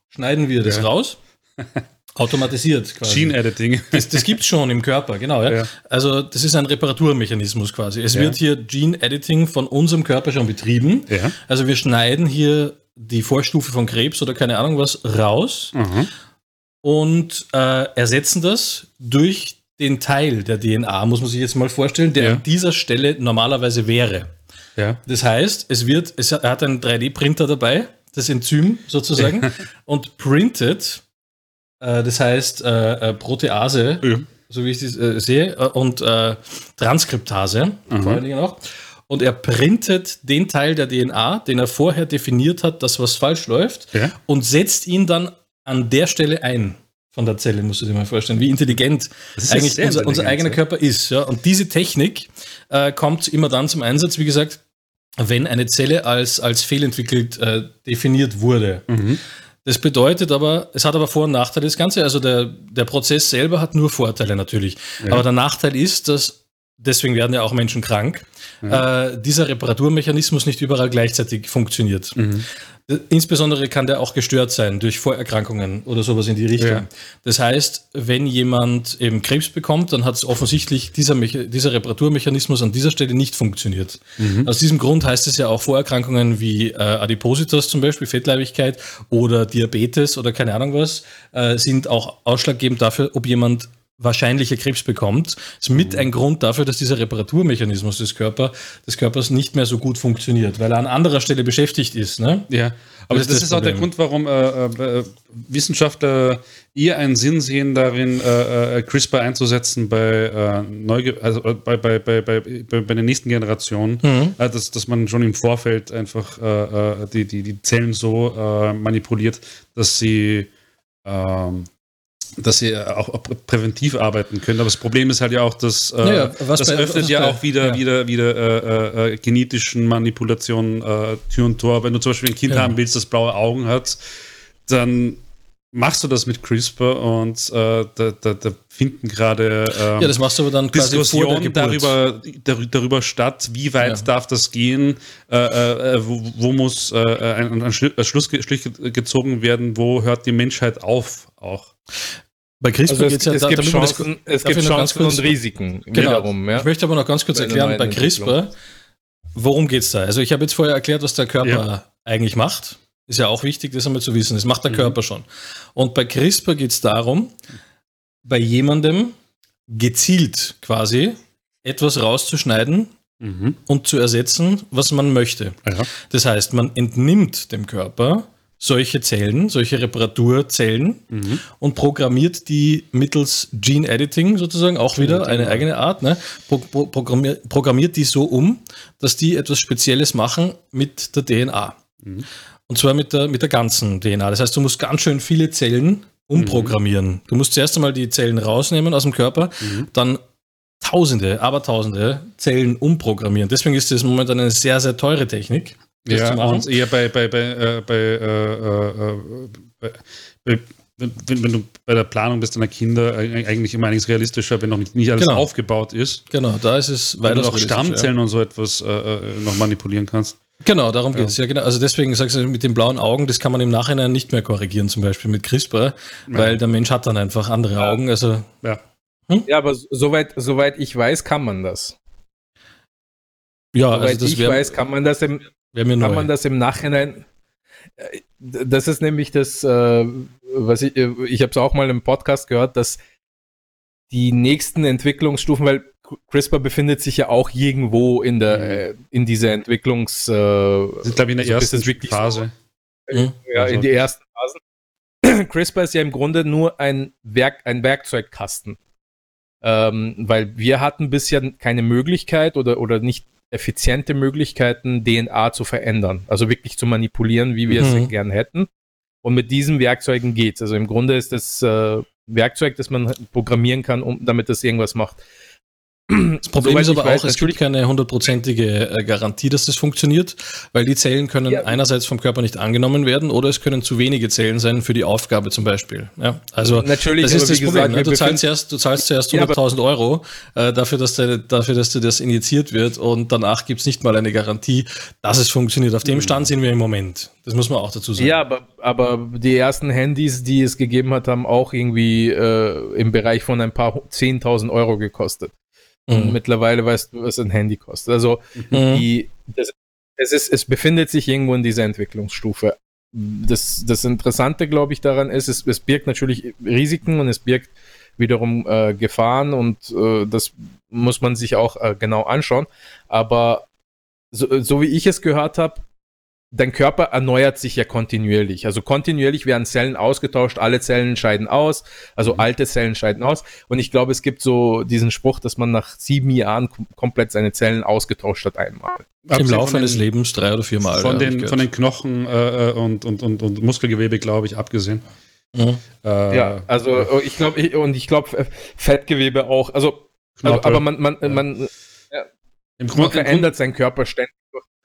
[SPEAKER 3] schneiden wir das raus. Automatisiert quasi.
[SPEAKER 2] Gene Editing.
[SPEAKER 3] Das, das gibt es schon im Körper, genau. Ja.
[SPEAKER 2] Ja.
[SPEAKER 3] Also das ist ein Reparaturmechanismus quasi. Es
[SPEAKER 2] Ja.
[SPEAKER 3] wird hier Gene Editing von unserem Körper schon betrieben. Also wir schneiden hier die Vorstufe von Krebs oder keine Ahnung was raus
[SPEAKER 2] Mhm.
[SPEAKER 3] und äh, ersetzen das durch den Teil der DNA, muss man sich jetzt mal vorstellen, der an dieser Stelle normalerweise wäre. Das heißt, es wird, es hat einen 3D-Printer dabei, das Enzym sozusagen, und printet, äh, das heißt äh, äh, Protease,
[SPEAKER 2] Ja.
[SPEAKER 3] so wie ich das äh, sehe, äh, und Transkriptase,
[SPEAKER 2] Mhm.
[SPEAKER 3] vor allen Dingen auch. Und er printet den Teil der DNA, den er vorher definiert hat, dass was falsch läuft,
[SPEAKER 2] Ja.
[SPEAKER 3] und setzt ihn dann an der Stelle ein von der Zelle, musst du dir mal vorstellen, wie intelligent eigentlich unser, unser
[SPEAKER 2] intelligent,
[SPEAKER 3] eigener
[SPEAKER 2] ja.
[SPEAKER 3] Körper ist. Ja? Und diese Technik äh, kommt immer dann zum Einsatz, wie gesagt, wenn eine Zelle als, als fehlentwickelt äh, definiert wurde.
[SPEAKER 2] Mhm.
[SPEAKER 3] Das bedeutet aber, es hat aber Vor- und Nachteile, das Ganze. Also der, der Prozess selber hat nur Vorteile natürlich.
[SPEAKER 2] Ja.
[SPEAKER 3] Aber der Nachteil ist, dass deswegen werden ja auch Menschen krank, äh, dieser Reparaturmechanismus nicht überall gleichzeitig funktioniert.
[SPEAKER 2] Mhm.
[SPEAKER 3] Insbesondere kann der auch gestört sein durch Vorerkrankungen oder sowas in die Richtung.
[SPEAKER 2] Ja.
[SPEAKER 3] Das heißt, wenn jemand eben Krebs bekommt, dann hat es offensichtlich dieser, Mecha- dieser Reparaturmechanismus an dieser Stelle nicht funktioniert. Aus diesem Grund heißt es ja auch Vorerkrankungen wie äh, Adipositas zum Beispiel, Fettleibigkeit oder Diabetes oder keine Ahnung was, äh, sind auch ausschlaggebend dafür, ob jemand wahrscheinliche Krebs bekommt, ist mit ein Grund dafür, dass dieser Reparaturmechanismus des, Körper, des Körpers nicht mehr so gut funktioniert, weil er an anderer Stelle beschäftigt ist. Ne?
[SPEAKER 2] Ja, aber
[SPEAKER 3] Das
[SPEAKER 2] das,
[SPEAKER 3] ist
[SPEAKER 2] ist,
[SPEAKER 3] das
[SPEAKER 2] auch der
[SPEAKER 3] Problem.
[SPEAKER 2] Grund, warum äh, äh, Wissenschaftler eher einen Sinn sehen darin, äh, äh, CRISPR einzusetzen bei, äh, Neuge also äh, bei, bei, bei, bei, bei, bei der nächsten Generation,
[SPEAKER 3] Mhm.
[SPEAKER 2] dass, dass man schon im Vorfeld einfach die, die, die Zellen so manipuliert, dass sie ähm, dass sie auch präventiv arbeiten können. Aber das Problem ist halt ja auch, dass äh,
[SPEAKER 3] Naja,
[SPEAKER 2] das
[SPEAKER 3] bei-
[SPEAKER 2] öffnet ja
[SPEAKER 3] bei-
[SPEAKER 2] auch wieder,
[SPEAKER 3] ja.
[SPEAKER 2] wieder, wieder äh, äh, genetischen Manipulationen äh, Tür und Tor. Wenn du zum Beispiel ein Kind
[SPEAKER 3] Ja.
[SPEAKER 2] haben willst, das blaue Augen hat, dann machst du das mit CRISPR und äh, da, da, da finden gerade ähm,
[SPEAKER 3] Ja, das machst du aber dann quasi
[SPEAKER 2] Diskussionen darüber, dar- darüber statt, wie weit
[SPEAKER 3] Ja.
[SPEAKER 2] darf das gehen, äh, äh, wo, wo muss äh, ein, ein Schlu- ein Schlussstrich gezogen werden, wo hört die Menschheit auf auch.
[SPEAKER 3] Bei CRISPR
[SPEAKER 1] Also es,
[SPEAKER 3] geht's ja
[SPEAKER 1] es
[SPEAKER 3] da-
[SPEAKER 1] gibt
[SPEAKER 3] man das-
[SPEAKER 1] Chancen, es gibt Chancen
[SPEAKER 3] kurz-
[SPEAKER 1] und Risiken
[SPEAKER 3] Genau.
[SPEAKER 1] wiederum. Ja?
[SPEAKER 3] Ich möchte aber noch ganz kurz
[SPEAKER 1] Bei
[SPEAKER 3] erklären, bei CRISPR, worum geht es da? Also ich habe jetzt vorher erklärt, was der Körper
[SPEAKER 2] Ja.
[SPEAKER 3] eigentlich macht. Ist ja auch wichtig, das einmal zu wissen. Das macht der
[SPEAKER 2] Mhm.
[SPEAKER 3] Körper schon. Und bei CRISPR geht es darum, bei jemandem gezielt quasi etwas rauszuschneiden
[SPEAKER 2] Mhm.
[SPEAKER 3] und zu ersetzen, was man möchte.
[SPEAKER 2] Ja.
[SPEAKER 3] Das heißt, man entnimmt dem Körper solche Zellen, solche Reparaturzellen
[SPEAKER 2] Mhm.
[SPEAKER 3] und programmiert die mittels Gene Editing sozusagen, auch wieder eine eigene Art, ne? Pro, pro, programmiert, programmiert die so um, dass die etwas Spezielles machen mit der DNA.
[SPEAKER 2] Mhm.
[SPEAKER 3] Und zwar mit der, mit der ganzen DNA. Das heißt, du musst ganz schön viele Zellen umprogrammieren. Du musst zuerst einmal die Zellen rausnehmen aus dem Körper,
[SPEAKER 2] Mhm.
[SPEAKER 3] dann Tausende, aber Tausende Zellen umprogrammieren. Deswegen ist das momentan eine sehr, sehr teure Technik. Das
[SPEAKER 2] Ja,
[SPEAKER 3] zu machen.
[SPEAKER 2] und eher bei, bei, bei, äh, bei, äh, äh, bei, bei wenn, wenn du bei der Planung bist deiner Kinder eig- eigentlich immer einiges realistischer, wenn noch nicht, nicht alles
[SPEAKER 3] Genau.
[SPEAKER 2] aufgebaut ist.
[SPEAKER 3] Genau, da ist es
[SPEAKER 2] Weil du noch
[SPEAKER 3] realistischer, ja.
[SPEAKER 2] Stammzellen und so etwas äh, äh, noch manipulieren kannst.
[SPEAKER 3] Genau, darum geht es. Ja, genau. Also deswegen sagst du, mit den blauen Augen, das kann man im Nachhinein nicht mehr korrigieren, zum Beispiel mit CRISPR, weil der Mensch hat dann einfach andere Augen. Also
[SPEAKER 2] Ja.
[SPEAKER 1] Ja, aber soweit, soweit ich weiß, kann man das.
[SPEAKER 3] ja,
[SPEAKER 1] Soweit
[SPEAKER 3] also das
[SPEAKER 1] ich weiß, kann man das im, kann
[SPEAKER 3] neu.
[SPEAKER 1] man das im Nachhinein. äh, Das ist nämlich das, äh, was ich, äh, ich habe es auch mal im Podcast gehört, dass die nächsten Entwicklungsstufen, weil CRISPR befindet sich ja auch irgendwo in der,
[SPEAKER 2] Mhm.
[SPEAKER 1] in dieser Entwicklungs,
[SPEAKER 2] Sind, glaube ich, in der
[SPEAKER 1] bis
[SPEAKER 2] ersten Phase.
[SPEAKER 3] Mhm.
[SPEAKER 1] ja,
[SPEAKER 2] Also-
[SPEAKER 1] in die ersten Phasen. CRISPR ist ja im Grunde nur ein Werk, ein Werkzeugkasten. Ähm, weil wir hatten bisher keine Möglichkeit oder, oder nicht effiziente Möglichkeiten, DNA zu verändern. Also wirklich zu manipulieren, wie wir
[SPEAKER 3] Mhm.
[SPEAKER 1] es gern hätten. Und mit diesen Werkzeugen geht's. Also im Grunde ist das äh, Werkzeug, das man programmieren kann, um, damit das irgendwas macht.
[SPEAKER 3] Das Problem ist aber
[SPEAKER 1] weiß,
[SPEAKER 3] auch, es gibt keine hundertprozentige äh, Garantie, dass das funktioniert, weil die Zellen können
[SPEAKER 1] Ja.
[SPEAKER 3] einerseits vom Körper nicht angenommen werden oder es können zu wenige Zellen sein für die Aufgabe zum Beispiel. Ja, also
[SPEAKER 1] Natürlich,
[SPEAKER 3] das ist das Problem.
[SPEAKER 1] gesagt,
[SPEAKER 3] ne? du, zahlst zuerst, du zahlst zuerst
[SPEAKER 1] Ja, aber-
[SPEAKER 3] 100.000 Euro äh, dafür, dass de, dafür, dass dir das injiziert wird und danach gibt es nicht mal eine Garantie, dass es funktioniert. Auf dem Stand sind wir im Moment. Das muss man auch dazu sagen.
[SPEAKER 1] Ja, aber, aber die ersten Handys, die es gegeben hat, haben auch irgendwie äh, im Bereich von ein paar hu- 10.000 Euro gekostet.
[SPEAKER 3] Mhm.
[SPEAKER 1] mittlerweile weißt du, was ein Handy kostet. Also
[SPEAKER 3] Mhm.
[SPEAKER 1] die, das, es, ist, es befindet sich irgendwo in dieser Entwicklungsstufe. Das, das Interessante, glaube ich, daran ist, es, es birgt natürlich Risiken und es birgt wiederum äh, Gefahren und äh, das muss man sich auch äh, genau anschauen. Aber so, so wie ich es gehört habe, dein Körper erneuert sich ja kontinuierlich. Also kontinuierlich werden Zellen ausgetauscht, alle Zellen scheiden aus, also
[SPEAKER 2] Mhm.
[SPEAKER 1] alte Zellen scheiden aus. Und ich glaube, es gibt so diesen Spruch, dass man nach sieben Jahren kom komplett seine Zellen ausgetauscht hat einmal.
[SPEAKER 3] Im Laufe eines Lebens drei oder viermal.
[SPEAKER 2] Von,
[SPEAKER 3] ja,
[SPEAKER 2] den, von den Knochen äh, äh, und, und, und, und Muskelgewebe, glaube ich, abgesehen.
[SPEAKER 3] Mhm.
[SPEAKER 2] Äh,
[SPEAKER 1] ja, also äh, ich glaube, ich, und ich glaube, Fettgewebe auch. Also, also aber man, man,
[SPEAKER 2] Ja.
[SPEAKER 1] man,
[SPEAKER 2] Im
[SPEAKER 1] man
[SPEAKER 2] Grunde, im Grunde
[SPEAKER 1] verändert seinen Körper ständig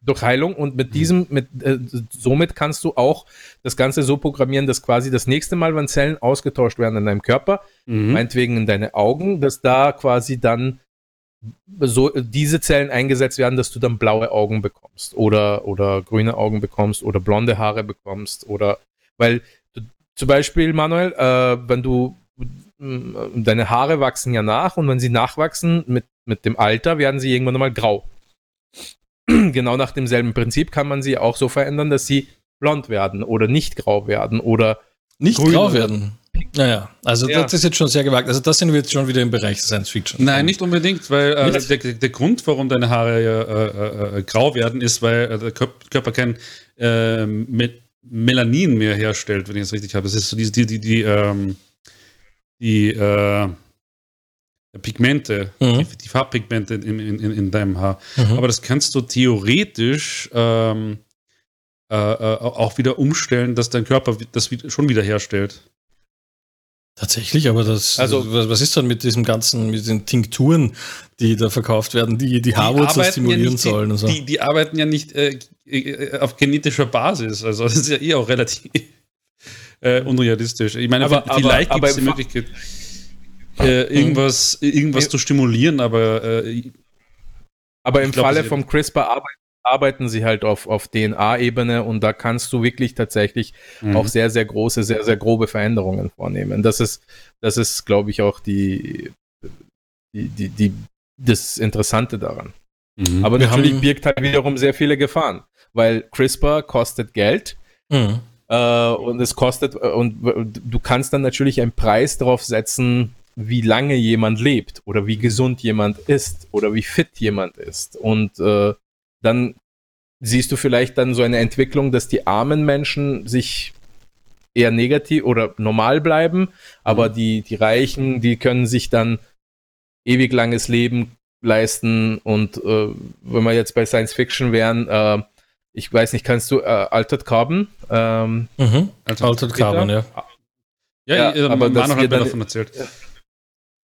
[SPEAKER 1] durch, Heilung und mit diesem, mit, äh, somit kannst du auch das Ganze so programmieren, dass quasi das nächste Mal, wenn Zellen ausgetauscht werden in deinem Körper,
[SPEAKER 2] mhm.
[SPEAKER 1] meinetwegen in deine Augen, dass da quasi dann so diese Zellen eingesetzt werden, dass du dann blaue Augen bekommst oder, oder grüne Augen bekommst oder blonde Haare bekommst oder weil du, zum Beispiel, Manuel, äh, wenn du deine Haare wachsen ja nach und wenn sie nachwachsen mit, mit dem Alter, werden sie irgendwann mal grau. genau nach demselben Prinzip kann man sie auch so verändern, dass sie blond werden oder nicht grau werden oder
[SPEAKER 3] nicht grau werden. Naja, also ja. das ist jetzt schon sehr gewagt. Also das sind wir jetzt schon wieder im Bereich Science Fiction.
[SPEAKER 2] Nein, nicht unbedingt, weil äh, der, der, Grund, warum deine Haare äh, äh, grau werden, ist, weil äh, der Körper kein äh, Melanin mehr herstellt, wenn ich es richtig habe. Das ist so die, die, die, die, ähm, die äh, Pigmente, mhm. die, die, Farbpigmente in, in, in, deinem Haar. Mhm. Aber das kannst du theoretisch ähm, auch wieder umstellen, dass dein Körper das schon wieder herstellt.
[SPEAKER 3] Tatsächlich, aber das, also, was, was, ist dann mit diesem ganzen, mit den Tinkturen, die da verkauft werden, die die Haarwurzel stimulieren ja sollen
[SPEAKER 2] und so? Die, die, arbeiten ja nicht äh, äh, auf genetischer Basis, also das ist ja eh auch relativ äh, unrealistisch. Ich meine, aber, vielleicht gibt es die Möglichkeit, äh, irgendwas, irgendwas zu stimulieren, aber
[SPEAKER 1] äh, aber im glaub, Falle vom CRISPR arbeiten arbeiten sie halt auf, auf DNA-Ebene und da kannst du wirklich tatsächlich mhm. auch sehr, sehr große, sehr, sehr grobe Veränderungen vornehmen. Das ist, das ist, glaube ich, auch die, die, die, die, das Interessante daran. Mhm. Aber natürlich birgt halt wiederum sehr viele Gefahren, weil CRISPR kostet Geld. Mhm. Äh, und es kostet, und du kannst dann natürlich einen Preis darauf setzen, wie lange jemand lebt oder wie gesund jemand ist oder wie fit jemand ist. Und äh, dann siehst du vielleicht dann so eine Entwicklung, dass die armen Menschen sich eher negativ oder normal bleiben, aber mhm. die, die Reichen, die können sich dann ewig langes Leben leisten und äh, wenn wir jetzt bei Science Fiction wären, äh, ich weiß nicht, kannst du äh, Altered Carbon?
[SPEAKER 3] Ähm, mhm. Altered, Altered Carbon, ja.
[SPEAKER 2] Ja, ja aber Manu hat mir davon erzählt.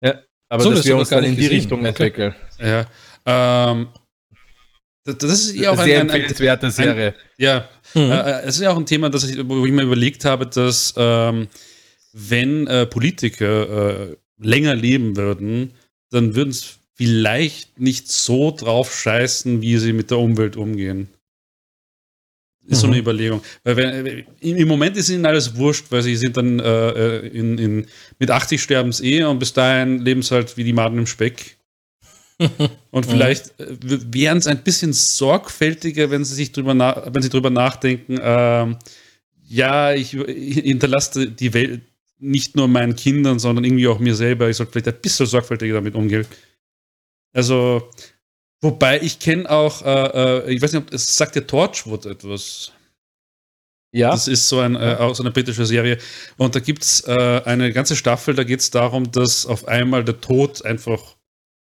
[SPEAKER 1] Ja, aber so, dass wir uns dann in die. Richtung entwickeln.
[SPEAKER 2] Ja, ähm, das, das ist ja auch
[SPEAKER 1] eine sehr ein, empfehlenswerte Serie. Ein,
[SPEAKER 2] ja, mhm. äh, es ist ja auch ein Thema, das ich, wo ich mir überlegt habe, dass ähm, wenn äh, Politiker äh, länger leben würden, dann würden es vielleicht nicht so drauf scheißen, wie sie mit der Umwelt umgehen. Ist mhm. so eine mhm. Überlegung. Weil wenn, im Moment ist ihnen alles wurscht, weil sie sind dann äh, äh in, in, mit 80 sterben sie eh und bis dahin leben sie halt wie die Maden im Speck. Und vielleicht äh, wären es ein bisschen sorgfältiger, wenn sie sich drüber, wenn sie drüber nachdenken, äh, ja, ich, ich hinterlasse die Welt nicht nur meinen Kindern, sondern irgendwie auch mir selber. Ich sollte vielleicht ein bisschen sorgfältiger damit umgehen. Also, wobei ich kenne auch, äh, äh, ich weiß nicht, ob es sagt der Torchwood etwas. Ja. Das ist so, ein, äh, auch so eine britische Serie. Und da gibt es äh, eine ganze Staffel, da geht es darum, dass auf einmal der Tod einfach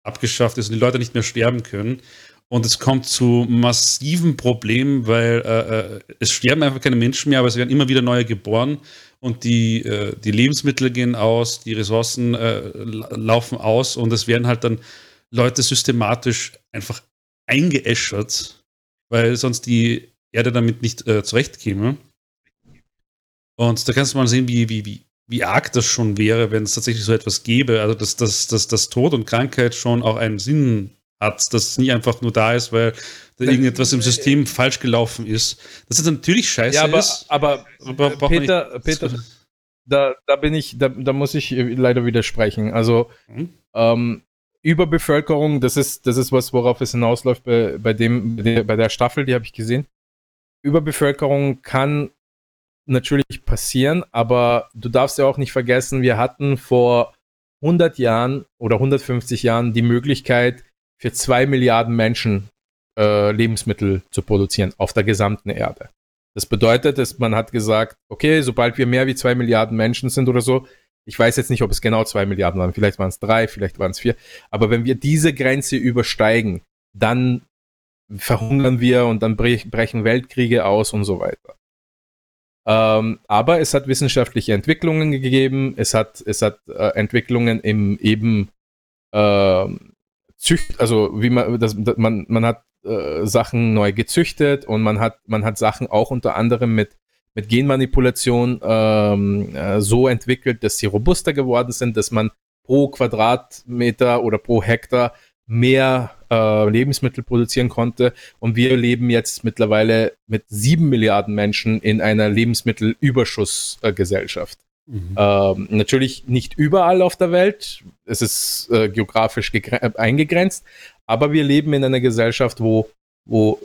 [SPEAKER 2] abgeschafft ist und die Leute nicht mehr sterben können. Und es kommt zu massiven Problemen, weil äh, äh, es sterben einfach keine Menschen mehr, aber es werden immer wieder neue geboren und die, die Lebensmittel gehen aus, die Ressourcen laufen aus und es werden halt dann Leute systematisch einfach eingeäschert, weil sonst die Erde damit nicht äh, zurechtkäme. Und da kannst du mal sehen, wie, wie, wie wie arg das schon wäre, wenn es tatsächlich so etwas gäbe. Also, dass, dass, dass, dass Tod und Krankheit schon auch einen Sinn hat, dass es nie einfach nur da ist, weil da irgendetwas im System falsch gelaufen ist. Das ist natürlich scheiße
[SPEAKER 1] ja, aber,
[SPEAKER 2] ist.
[SPEAKER 1] Aber, aber Peter, Peter da, da bin ich, da, da muss ich leider widersprechen. Also hm? ähm, Überbevölkerung, das ist, das ist was, worauf es hinausläuft bei, bei dem, bei der, Staffel, die habe ich gesehen. Überbevölkerung kann natürlich passieren, aber du darfst ja auch nicht vergessen, wir hatten vor 100 Jahren oder 150 Jahren die Möglichkeit, für zwei Milliarden Menschen äh, Lebensmittel zu produzieren auf der gesamten Erde. Das bedeutet, dass man hat gesagt, okay, sobald wir mehr wie zwei Milliarden Menschen sind oder so, ich weiß jetzt nicht, ob es genau zwei Milliarden waren, vielleicht waren es drei, vielleicht waren es vier, aber wenn wir diese Grenze übersteigen, dann verhungern wir und dann brechen Weltkriege aus und so weiter. Ähm, aber es hat wissenschaftliche Entwicklungen gegeben, es hat, es hat äh, Entwicklungen im eben äh, Zücht, also wie man, das, man, man hat äh, Sachen neu gezüchtet und man hat, man hat Sachen auch unter anderem mit, mit Genmanipulation ähm, äh, so entwickelt, dass sie robuster geworden sind, dass man pro Quadratmeter oder pro Hektar mehr äh, Lebensmittel produzieren konnte. Und wir leben jetzt mittlerweile mit sieben Milliarden Menschen in einer Lebensmittelüberschussgesellschaft. Mhm. Ähm, natürlich nicht überall auf der Welt, es ist äh, geografisch eingegrenzt, aber wir leben in einer Gesellschaft, wo, wo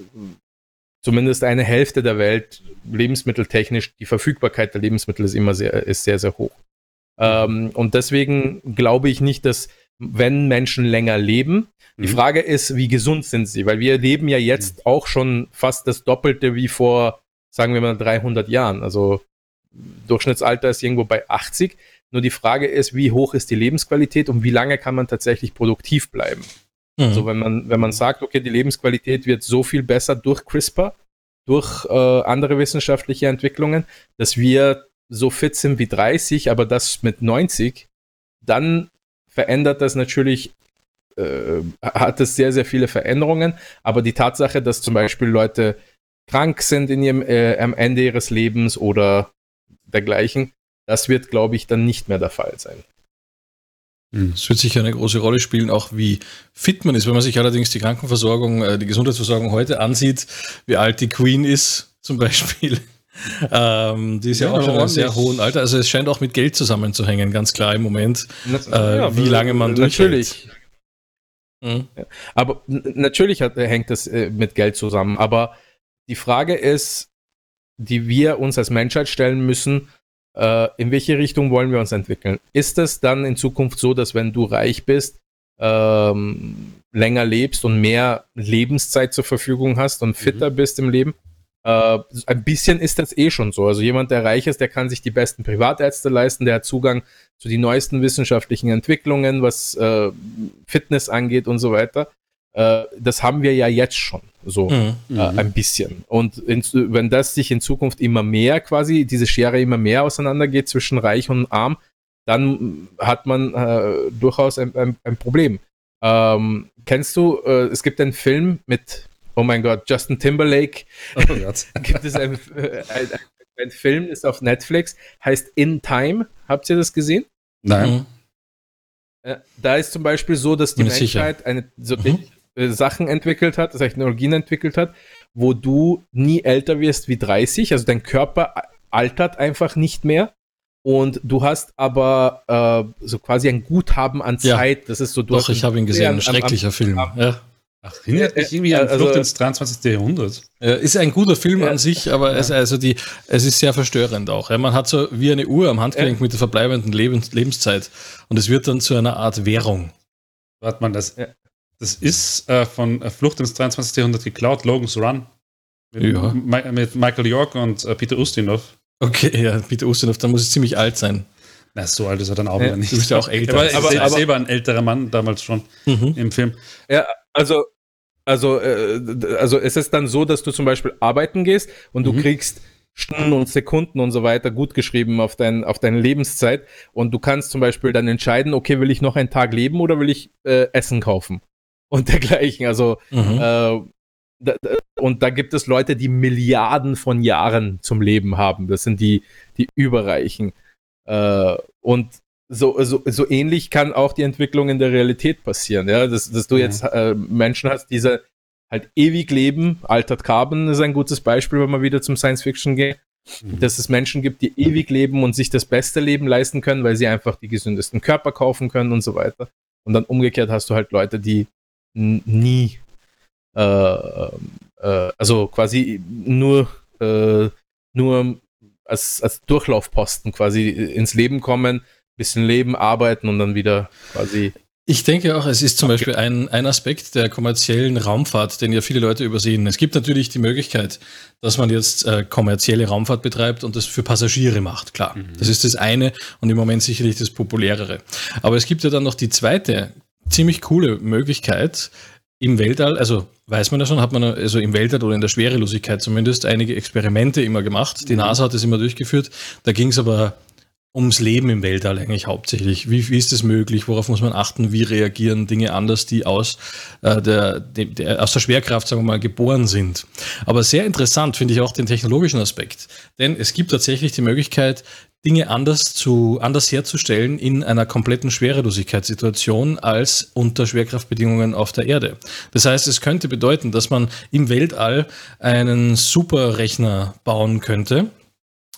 [SPEAKER 1] zumindest eine Hälfte der Welt lebensmitteltechnisch, die Verfügbarkeit der Lebensmittel ist immer sehr, ist sehr, sehr hoch. Ähm, und deswegen glaube ich nicht, dass wenn Menschen länger leben, die mhm. Frage ist, wie gesund sind sie? Weil wir leben ja jetzt mhm. auch schon fast das Doppelte wie vor, sagen wir mal, 300 Jahren. Also Durchschnittsalter ist irgendwo bei 80. Nur die Frage ist, wie hoch ist die Lebensqualität und wie lange kann man tatsächlich produktiv bleiben? Mhm. Also wenn man, wenn man sagt, okay, die Lebensqualität wird so viel besser durch CRISPR, durch äh, andere wissenschaftliche Entwicklungen, dass wir so fit sind wie 30, aber das mit 90, dann verändert das natürlich, äh, hat es sehr, sehr viele Veränderungen. Aber die Tatsache, dass zum Beispiel Leute krank sind in ihrem, äh, am Ende ihres Lebens oder dergleichen, das wird, glaube ich, dann nicht mehr der Fall sein.
[SPEAKER 3] Hm, es wird sicher eine große Rolle spielen, auch wie fit man ist. Wenn man sich allerdings die Krankenversorgung, äh, die Gesundheitsversorgung heute ansieht, wie alt die Queen ist zum Beispiel. Ähm, die ist ja, ja auch schon in einem sehr hohen Alter. Also es scheint auch mit Geld zusammenzuhängen, ganz klar im Moment, äh, ja, wie lange man
[SPEAKER 1] durchhält. Natürlich. Mhm. Aber natürlich hat, hängt das äh, mit Geld zusammen. Aber die Frage ist, die wir uns als Menschheit stellen müssen, äh, in welche Richtung wollen wir uns entwickeln? Ist es dann in Zukunft so, dass wenn du reich bist, ähm, länger lebst und mehr Lebenszeit zur Verfügung hast und fitter mhm. bist im Leben? Äh, ein bisschen ist das eh schon so. Also jemand, der reich ist, der kann sich die besten Privatärzte leisten, der hat Zugang zu den neuesten wissenschaftlichen Entwicklungen, was äh, Fitness angeht und so weiter. Äh, das haben wir ja jetzt schon so mhm. äh, ein bisschen. Und in, wenn das sich in Zukunft immer mehr quasi, diese Schere immer mehr auseinandergeht zwischen reich und arm, dann hat man äh, durchaus ein, ein, ein Problem. Ähm, kennst du, äh, es gibt einen Film mit oh mein Gott, Justin Timberlake. Oh Gott. gibt es ein, äh, ein, ein, Film, ist auf Netflix, heißt In Time. Habt ihr das gesehen?
[SPEAKER 3] Nein. Mhm.
[SPEAKER 1] Äh, da ist zum Beispiel so, dass die Menschheit eine, so mhm. Äh, Sachen entwickelt hat, Technologien entwickelt hat, wo du nie älter wirst wie 30, also dein Körper altert einfach nicht mehr. Und du hast aber äh, so quasi ein Guthaben an Zeit. Ja,
[SPEAKER 3] das ist so durch. Doch, ich habe ihn gesehen, ein schrecklicher am, Film. Am, ja.
[SPEAKER 2] Ach, erinnert mich irgendwie an also, Flucht ins 23. Jahrhundert.
[SPEAKER 3] Ist ein guter Film an sich, aber es, also die, es ist sehr verstörend auch. Man hat so wie eine Uhr am Handgelenk mit der verbleibenden Lebens, Lebenszeit und es wird dann zu einer Art Währung.
[SPEAKER 2] Warte mal, das, das ist äh, von Flucht ins 23. Jahrhundert geklaut, Logan's Run. Mit, ja. mit Michael York und äh, Peter Ustinov.
[SPEAKER 3] Okay, ja, Peter Ustinov, da muss es ziemlich alt sein.
[SPEAKER 2] Na, so alt ist er dann auch ja, nicht.
[SPEAKER 3] Du bist ja auch älter.
[SPEAKER 2] Aber, aber, aber selber ein älterer Mann damals schon mhm. im Film.
[SPEAKER 1] Ja, also, also, äh, also es ist dann so, dass du zum Beispiel arbeiten gehst und du mhm. kriegst Stunden und Sekunden und so weiter gut geschrieben auf, dein, auf deine Lebenszeit und du kannst zum Beispiel dann entscheiden, okay, will ich noch einen Tag leben oder will ich äh, Essen kaufen und dergleichen. Also mhm. äh, da, und da gibt es Leute, die Milliarden von Jahren zum Leben haben. Das sind die, die Überreichen. Äh, und so, so, so ähnlich kann auch die Entwicklung in der Realität passieren, ja, dass, dass du ja. jetzt äh, Menschen hast, diese halt ewig leben. Altered Carbon ist ein gutes Beispiel, wenn man wieder zum Science Fiction geht. Mhm. Dass es Menschen gibt, die ewig leben und sich das beste Leben leisten können, weil sie einfach die gesündesten Körper kaufen können und so weiter. Und dann umgekehrt hast du halt Leute, die nie, äh, äh, also quasi nur, äh, nur als, als Durchlaufposten quasi ins Leben kommen, bisschen leben, arbeiten und dann wieder quasi.
[SPEAKER 3] Ich denke auch, es ist zum Beispiel ein, ein Aspekt der kommerziellen Raumfahrt, den ja viele Leute übersehen. Es gibt natürlich die Möglichkeit, dass man jetzt äh, kommerzielle Raumfahrt betreibt und das für Passagiere macht, klar. Mhm. Das ist das eine und im Moment sicherlich das populärere. Aber es gibt ja dann noch die zweite ziemlich coole Möglichkeit, im Weltall, also weiß man ja schon, hat man also im Weltall oder in der Schwerelosigkeit zumindest einige Experimente immer gemacht. Die mhm. NASA hat es immer durchgeführt. Da ging es aber ums Leben im Weltall eigentlich hauptsächlich. Wie, wie ist das möglich? Worauf muss man achten? Wie reagieren Dinge anders, die aus, äh, der, der, aus der Schwerkraft, sagen wir mal, geboren sind? Aber sehr interessant finde ich auch den technologischen Aspekt. Denn es gibt tatsächlich die Möglichkeit, Dinge anders, zu, anders herzustellen in einer kompletten Schwerelosigkeitssituation als unter Schwerkraftbedingungen auf der Erde. Das heißt, es könnte bedeuten, dass man im Weltall einen Superrechner bauen könnte,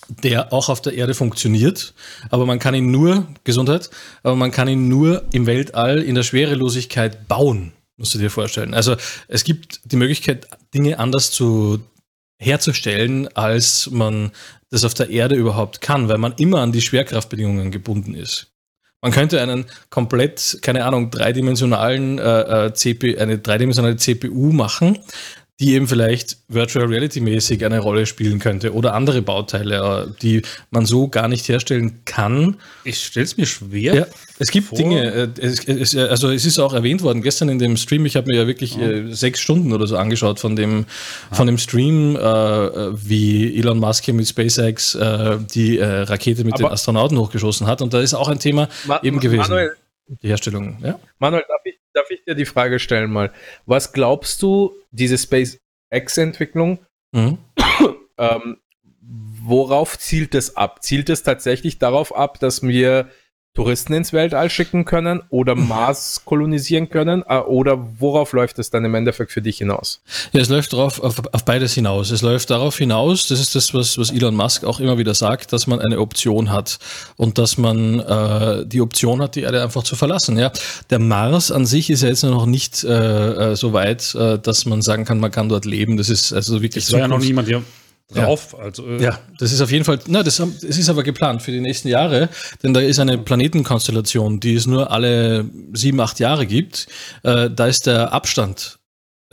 [SPEAKER 3] der auch auf der Erde funktioniert, aber man kann ihn nur, Gesundheit, aber man kann ihn nur im Weltall in der Schwerelosigkeit bauen, musst du dir vorstellen. Also es gibt die Möglichkeit, Dinge anders zu herzustellen, als man das auf der Erde überhaupt kann, weil man immer an die Schwerkraftbedingungen gebunden ist. Man könnte einen komplett, keine Ahnung, dreidimensionalen äh, äh CPU, eine dreidimensionale CPU machen, die eben vielleicht Virtual Reality mäßig eine Rolle spielen könnte oder andere Bauteile, äh, die man so gar nicht herstellen kann.
[SPEAKER 2] Ich stelle es mir schwer.
[SPEAKER 3] Ja, es gibt vor. Dinge, äh, es, es, also es ist auch erwähnt worden gestern in dem Stream, ich habe mir ja wirklich oh. sechs Stunden oder so angeschaut von dem, ah. von dem Stream, äh, wie Elon Musk hier mit SpaceX äh, die äh, Rakete mit Aber den Astronauten hochgeschossen hat und da ist auch ein Thema Ma eben gewesen. Manuel, die Herstellung, ja?
[SPEAKER 1] Manuel, darf ich, darf ich dir die Frage stellen mal? Was glaubst du, diese SpaceX-Entwicklung, mhm. ähm, worauf zielt es ab? Zielt es tatsächlich darauf ab, dass wir Touristen ins Weltall schicken können oder Mars kolonisieren können? Äh, oder worauf läuft es dann im Endeffekt für dich hinaus?
[SPEAKER 3] Ja, es läuft darauf, auf, auf beides hinaus. Es läuft darauf hinaus, das ist das, was, was Elon Musk auch immer wieder sagt, dass man eine Option hat und dass man äh, die Option hat, die Erde einfach zu verlassen. Ja, Der Mars an sich ist ja jetzt noch nicht äh, äh so weit, äh, dass man sagen kann, man kann dort leben. Das ist also wirklich.
[SPEAKER 2] Es war ja noch niemand, ja
[SPEAKER 3] drauf. Ja. Also, äh ja, das ist auf jeden Fall, na, das, das ist aber geplant für die nächsten Jahre, denn da ist eine Planetenkonstellation, die es nur alle sieben, acht Jahre gibt. Äh, da ist der Abstand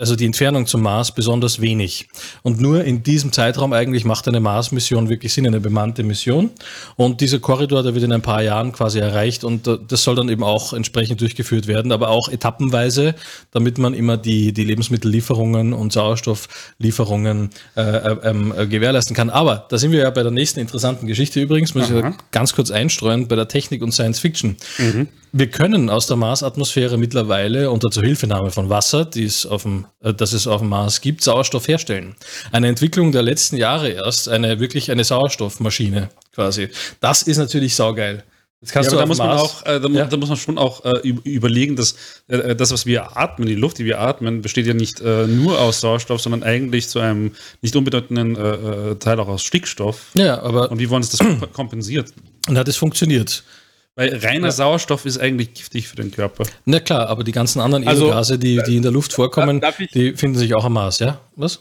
[SPEAKER 3] also die Entfernung zum Mars besonders wenig. Und nur in diesem Zeitraum eigentlich macht eine Mars-Mission wirklich Sinn, eine bemannte Mission. Und dieser Korridor, der wird in ein paar Jahren quasi erreicht und äh, das soll dann eben auch entsprechend durchgeführt werden, aber auch etappenweise, damit man immer die, die Lebensmittellieferungen und Sauerstofflieferungen äh, äh, ähm, äh, gewährleisten kann. Aber da sind wir ja bei der nächsten interessanten Geschichte übrigens, muss Aha. ich ganz kurz einstreuen, bei der Technik und Science Fiction. Mhm. Wir können aus der Marsatmosphäre mittlerweile unter Zuhilfenahme von Wasser, die es auf dem, äh, das es auf dem Mars gibt, Sauerstoff herstellen. Eine Entwicklung der letzten Jahre erst, eine wirklich eine Sauerstoffmaschine quasi. Das ist natürlich saugeil.
[SPEAKER 2] Jetzt kannst ja, du da muss man auch, äh, da, ja. da, muss man schon auch äh, überlegen, dass äh, das, was wir atmen, die Luft, die wir atmen, besteht ja nicht äh, nur aus Sauerstoff, sondern eigentlich zu einem nicht unbedeutenden Teil auch aus Stickstoff.
[SPEAKER 3] Ja, aber
[SPEAKER 2] und wie wollen es das kompensiert?
[SPEAKER 3] Und hat es funktioniert?
[SPEAKER 2] Weil reiner ja. Sauerstoff ist eigentlich giftig für den Körper.
[SPEAKER 3] Na klar, aber die ganzen anderen also, Edelgase, die, die in der Luft vorkommen, ich, die finden sich auch am Mars, ja? Was?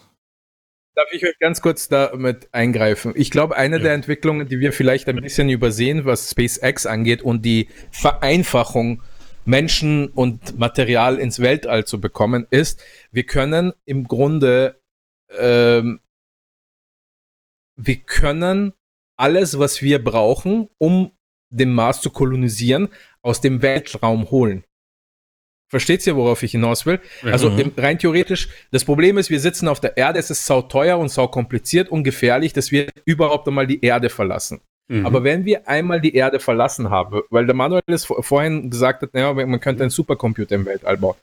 [SPEAKER 1] Darf ich euch ganz kurz damit eingreifen? Ich glaube, eine ja. der Entwicklungen, die wir vielleicht ein bisschen übersehen, was SpaceX angeht und die Vereinfachung, Menschen und Material ins Weltall zu bekommen, ist, wir können im Grunde, ähm, wir können alles, was wir brauchen, um den Mars zu kolonisieren, aus dem Weltraum holen. Versteht ihr, worauf ich hinaus will? Mhm. Also rein theoretisch, das Problem ist, wir sitzen auf der Erde, es ist sau teuer und sau kompliziert und gefährlich, dass wir überhaupt einmal die Erde verlassen. Mhm. Aber wenn wir einmal die Erde verlassen haben, weil der Manuel es vorhin gesagt hat, naja, man könnte einen Supercomputer im Weltall bauen.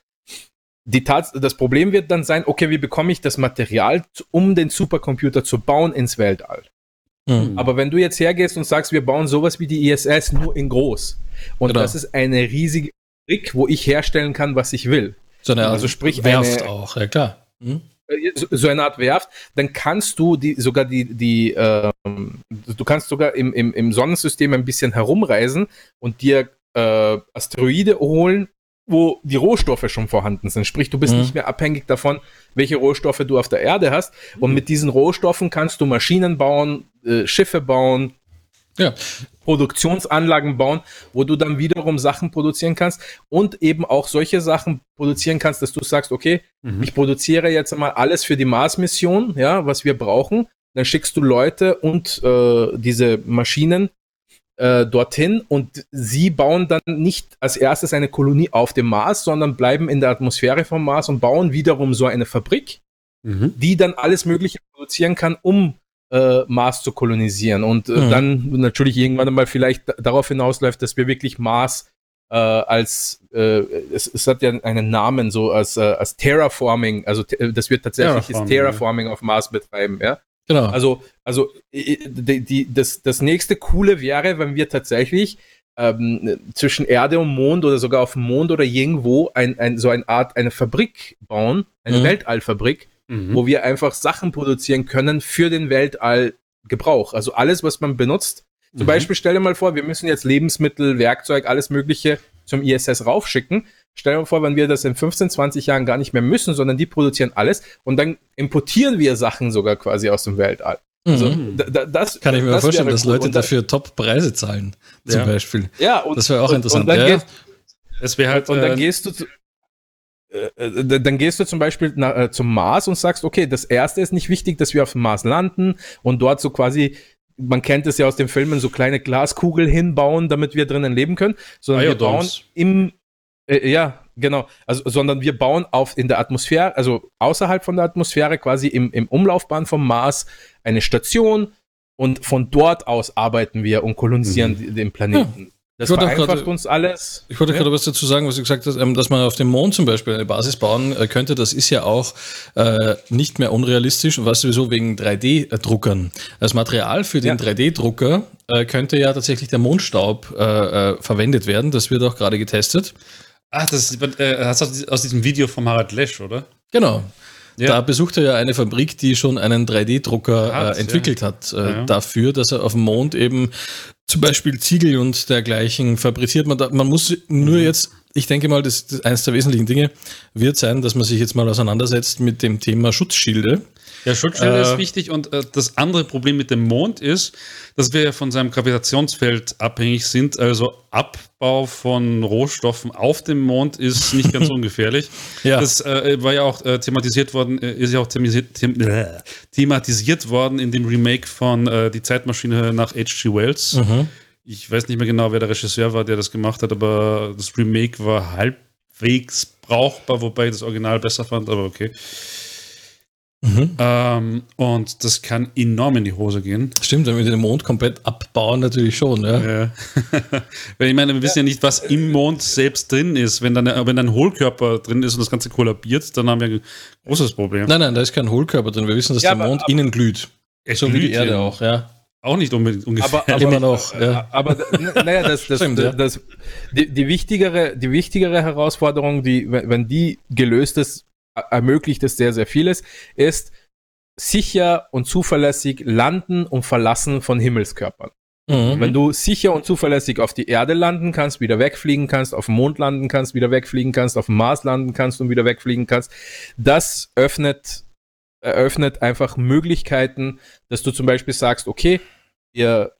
[SPEAKER 1] Die Tats das Problem wird dann sein, okay, wie bekomme ich das Material, um den Supercomputer zu bauen ins Weltall? Mhm. Aber wenn du jetzt hergehst und sagst, wir bauen sowas wie die ISS nur in groß und genau. das ist eine riesige Fabrik, wo ich herstellen kann, was ich will.
[SPEAKER 3] So eine also sprich Werft eine, auch, ja klar. Hm?
[SPEAKER 1] So eine Art Werft, dann kannst du die sogar die, die ähm, du kannst sogar im, im, im Sonnensystem ein bisschen herumreisen und dir äh, Asteroide holen, wo die Rohstoffe schon vorhanden sind. Sprich, du bist mhm. nicht mehr abhängig davon, welche Rohstoffe du auf der Erde hast. Und mit diesen Rohstoffen kannst du Maschinen bauen, äh, Schiffe bauen, ja. Produktionsanlagen bauen, wo du dann wiederum Sachen produzieren kannst und eben auch solche Sachen produzieren kannst, dass du sagst, okay, mhm. ich produziere jetzt mal alles für die Mars-Mission, ja, was wir brauchen. Dann schickst du Leute und äh, diese Maschinen äh, dorthin und sie bauen dann nicht als erstes eine Kolonie auf dem Mars, sondern bleiben in der Atmosphäre vom Mars und bauen wiederum so eine Fabrik, mhm. die dann alles Mögliche produzieren kann, um äh, Mars zu kolonisieren und äh,
[SPEAKER 3] Mhm.
[SPEAKER 1] dann natürlich irgendwann einmal vielleicht da- darauf hinausläuft, dass wir wirklich Mars äh, als äh, es, es hat ja einen Namen so als, äh, als Terraforming, also te- dass wir tatsächlich das
[SPEAKER 2] Terraforming,
[SPEAKER 1] Terraforming auf Mars betreiben, ja.
[SPEAKER 3] Genau.
[SPEAKER 1] Also, also i- die, die, das, das nächste Coole wäre, wenn wir tatsächlich ähm, zwischen Erde und Mond oder sogar auf dem Mond oder irgendwo ein, ein, so eine Art, eine Fabrik bauen, eine
[SPEAKER 3] Mhm.
[SPEAKER 1] Weltallfabrik,
[SPEAKER 2] Mhm.
[SPEAKER 1] wo wir einfach Sachen produzieren können für den Weltallgebrauch. Also alles, was man benutzt. Zum
[SPEAKER 2] Mhm.
[SPEAKER 1] Beispiel stell dir mal vor, wir müssen jetzt Lebensmittel, Werkzeug, alles Mögliche zum ISS raufschicken. Stell dir mal vor, wenn wir das in 15, 20 Jahren gar nicht mehr müssen, sondern die produzieren alles und dann importieren wir Sachen sogar quasi aus dem Weltall. Also,
[SPEAKER 3] Mhm.
[SPEAKER 1] da, da, das,
[SPEAKER 3] Kann ich mir
[SPEAKER 1] das
[SPEAKER 3] vorstellen, dass. Leute
[SPEAKER 1] da-
[SPEAKER 3] dafür Top-Preise zahlen, zum
[SPEAKER 2] Ja.
[SPEAKER 3] Beispiel.
[SPEAKER 1] Ja, und,
[SPEAKER 3] Das wäre auch
[SPEAKER 1] und-
[SPEAKER 3] interessant.
[SPEAKER 1] Und dann,
[SPEAKER 3] ja,
[SPEAKER 1] gehst,
[SPEAKER 2] halt.
[SPEAKER 1] und dann
[SPEAKER 2] äh,
[SPEAKER 1] gehst du zu, äh, äh, dann gehst du zum Beispiel na, äh, zum Mars und sagst, okay, das erste ist nicht wichtig, dass wir auf dem Mars landen und dort so quasi, man kennt es ja aus den Filmen, so kleine Glaskugeln hinbauen, damit wir drinnen leben können, sondern wir bauen im, äh, ja, genau, also, sondern wir bauen auf in der Atmosphäre, also außerhalb von der Atmosphäre, quasi im, im Umlaufbahn vom Mars eine Station und von dort aus arbeiten wir und kolonisieren
[SPEAKER 2] Mhm.
[SPEAKER 1] den Planeten. Das
[SPEAKER 3] Ich wollte auch
[SPEAKER 1] vereinfacht
[SPEAKER 3] gerade-
[SPEAKER 1] uns alles.
[SPEAKER 3] Ich wollte
[SPEAKER 1] Ja.
[SPEAKER 3] gerade was dazu sagen, was du gesagt hast, ähm, dass man auf dem Mond zum Beispiel eine Basis bauen äh, könnte. Das ist ja auch äh, nicht mehr unrealistisch, was sowieso wegen 3D-Druckern. Als Material für den
[SPEAKER 1] Ja.
[SPEAKER 3] 3D-Drucker äh, könnte ja tatsächlich der Mondstaub äh, äh, verwendet werden. Das wird auch gerade getestet.
[SPEAKER 2] Ach, das ist, äh, hast du aus, aus diesem Video vom Harald Lesch, oder?
[SPEAKER 3] Genau.
[SPEAKER 2] Ja.
[SPEAKER 3] Da besucht er ja eine Fabrik, die schon einen 3D-Drucker
[SPEAKER 2] Hat,
[SPEAKER 3] äh, entwickelt hat, äh,
[SPEAKER 2] Ja, ja.
[SPEAKER 3] dafür, dass er auf dem Mond eben zum Beispiel Ziegel und dergleichen fabriziert. Man, da, man muss nur jetzt, ich denke mal, das, das eines der wesentlichen Dinge wird sein, dass man sich jetzt mal auseinandersetzt mit dem Thema Schutzschilde.
[SPEAKER 2] Ja, Schutzschilde
[SPEAKER 3] Äh,
[SPEAKER 2] ist wichtig und äh, das andere Problem mit dem Mond ist, dass wir ja von seinem Gravitationsfeld abhängig sind. Also Abbau von Rohstoffen auf dem Mond ist nicht ganz ungefährlich.
[SPEAKER 3] Ja.
[SPEAKER 2] Das äh, war ja auch äh, thematisiert worden, äh, ist ja auch thematisiert, them äh, thematisiert worden in dem Remake von Die Zeitmaschine nach H.G. Wells.
[SPEAKER 3] Mhm.
[SPEAKER 2] Ich weiß nicht mehr genau, wer der Regisseur war, der das gemacht hat, aber das Remake war halbwegs brauchbar, wobei ich das Original besser fand, aber okay.
[SPEAKER 3] Mhm.
[SPEAKER 2] Ähm, und das kann enorm in die Hose gehen.
[SPEAKER 3] Stimmt, wenn wir den Mond komplett abbauen, natürlich schon. Ja.
[SPEAKER 2] Ja. Weil ich meine, wir wissen ja nicht, was im Mond selbst drin ist. Wenn dann wenn ein Hohlkörper drin ist und das Ganze kollabiert, dann haben wir ein großes Problem.
[SPEAKER 3] Nein, nein, da ist kein Hohlkörper drin. Wir wissen, dass
[SPEAKER 1] Ja,
[SPEAKER 3] der
[SPEAKER 1] aber-
[SPEAKER 3] Mond innen glüht. So wie die
[SPEAKER 2] glüht
[SPEAKER 3] Erde
[SPEAKER 2] ja.
[SPEAKER 3] auch, ja.
[SPEAKER 2] Auch nicht unbedingt ungefähr.
[SPEAKER 1] Aber, aber
[SPEAKER 3] Immer noch, ja.
[SPEAKER 1] Aber naja, das, das,
[SPEAKER 3] Stimmt, ja.
[SPEAKER 1] das, die, die, wichtigere, die wichtigere Herausforderung, die, wenn die gelöst ist, ermöglicht es sehr, sehr vieles, ist sicher und zuverlässig landen und verlassen von Himmelskörpern.
[SPEAKER 3] Mhm.
[SPEAKER 1] Wenn du sicher und zuverlässig auf die Erde landen kannst, wieder wegfliegen kannst, auf dem Mond landen kannst, wieder wegfliegen kannst, auf dem Mars landen kannst und wieder wegfliegen kannst, das öffnet, eröffnet einfach Möglichkeiten, dass du zum Beispiel sagst, okay, ihr,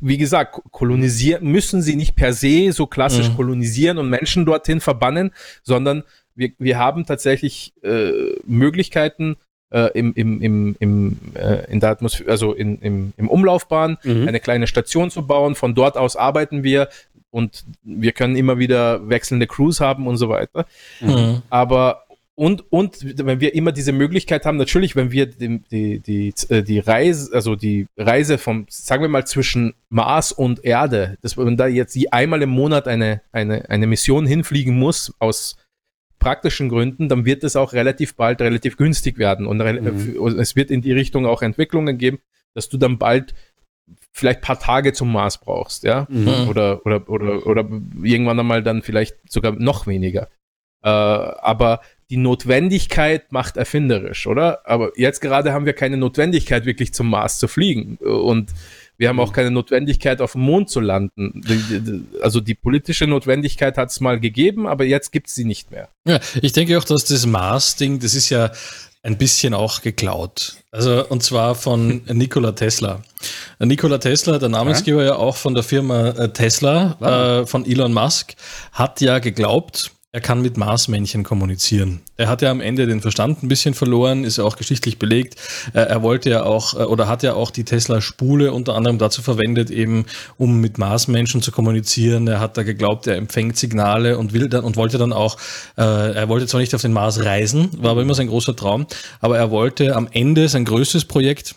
[SPEAKER 1] wie gesagt, kolonisieren, müssen sie nicht per se so klassisch
[SPEAKER 3] Mhm.
[SPEAKER 1] kolonisieren und Menschen dorthin verbannen, sondern wir, wir haben tatsächlich äh, Möglichkeiten, äh, im, im, im, im, äh, in der Atmosphäre, also in, im, im Umlaufbahn,
[SPEAKER 2] Mhm.
[SPEAKER 1] eine kleine Station zu bauen. Von dort aus arbeiten wir und wir können immer wieder wechselnde Crews haben und so weiter.
[SPEAKER 3] Mhm.
[SPEAKER 1] Aber und, und wenn wir immer diese Möglichkeit haben, natürlich, wenn wir die, die, die, äh, die Reise, also die Reise vom, sagen wir mal, zwischen Mars und Erde, dass man da jetzt einmal im Monat eine, eine, eine Mission hinfliegen muss, aus praktischen Gründen, dann wird es auch relativ bald relativ günstig werden. Und
[SPEAKER 2] Mhm.
[SPEAKER 1] es wird in die Richtung auch Entwicklungen geben, dass du dann bald vielleicht paar Tage zum Mars brauchst, ja.
[SPEAKER 2] Mhm.
[SPEAKER 1] Oder, oder, oder, oder irgendwann einmal dann vielleicht sogar noch weniger. Äh, aber die Notwendigkeit macht erfinderisch, oder? Aber jetzt gerade haben wir keine Notwendigkeit, wirklich zum Mars zu fliegen. Und wir haben auch keine Notwendigkeit, auf dem Mond zu landen. Also die politische Notwendigkeit hat es mal gegeben, aber jetzt gibt es sie nicht mehr.
[SPEAKER 3] Ja, ich denke auch, dass das Mars-Ding, das ist ja ein bisschen auch geklaut. Also, und zwar von Nikola Tesla. Nikola Tesla, der Namensgeber ja auch von der Firma äh, Tesla, äh, von Elon Musk, hat ja geglaubt, er kann mit Marsmännchen kommunizieren. Er hat ja am Ende den Verstand ein bisschen verloren, ist ja auch geschichtlich belegt. Äh, Er wollte ja auch, äh, oder hat ja auch die Tesla-Spule unter anderem dazu verwendet, eben um mit Marsmenschen zu kommunizieren. Er hat da geglaubt, er empfängt Signale und will dann und wollte dann auch, äh, er wollte zwar nicht auf den Mars reisen, war aber immer sein großer Traum, aber er wollte am Ende sein größtes Projekt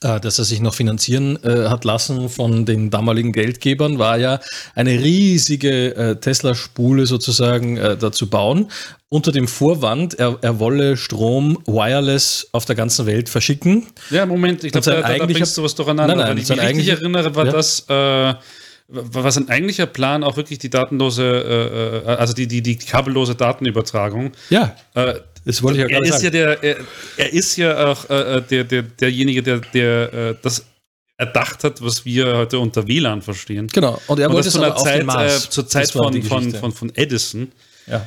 [SPEAKER 3] dass er sich noch finanzieren äh, hat lassen von den damaligen Geldgebern, war ja eine riesige äh, Tesla-Spule sozusagen äh, dazu bauen, unter dem Vorwand, er, er wolle Strom wireless auf der ganzen Welt verschicken.
[SPEAKER 2] Ja, Moment, ich glaube, da, da, da bringst du was durcheinander.
[SPEAKER 3] Nein, nein,
[SPEAKER 2] Wenn ich mich richtig erinnere, war ja. das... Äh, war sein eigentlicher Plan auch wirklich die datenlose, äh, äh, also die, die, die kabellose Datenübertragung?
[SPEAKER 3] Ja. Äh, das wollte ich ja
[SPEAKER 2] er ist sagen. Ja der, er, er, ist ja auch äh, äh, der, der, derjenige, der, der äh, das erdacht hat, was wir heute unter WLAN verstehen.
[SPEAKER 3] Genau.
[SPEAKER 2] Und er wollte es aber Zeit, äh, zur Zeit von, von, von, von Edison.
[SPEAKER 3] Ja.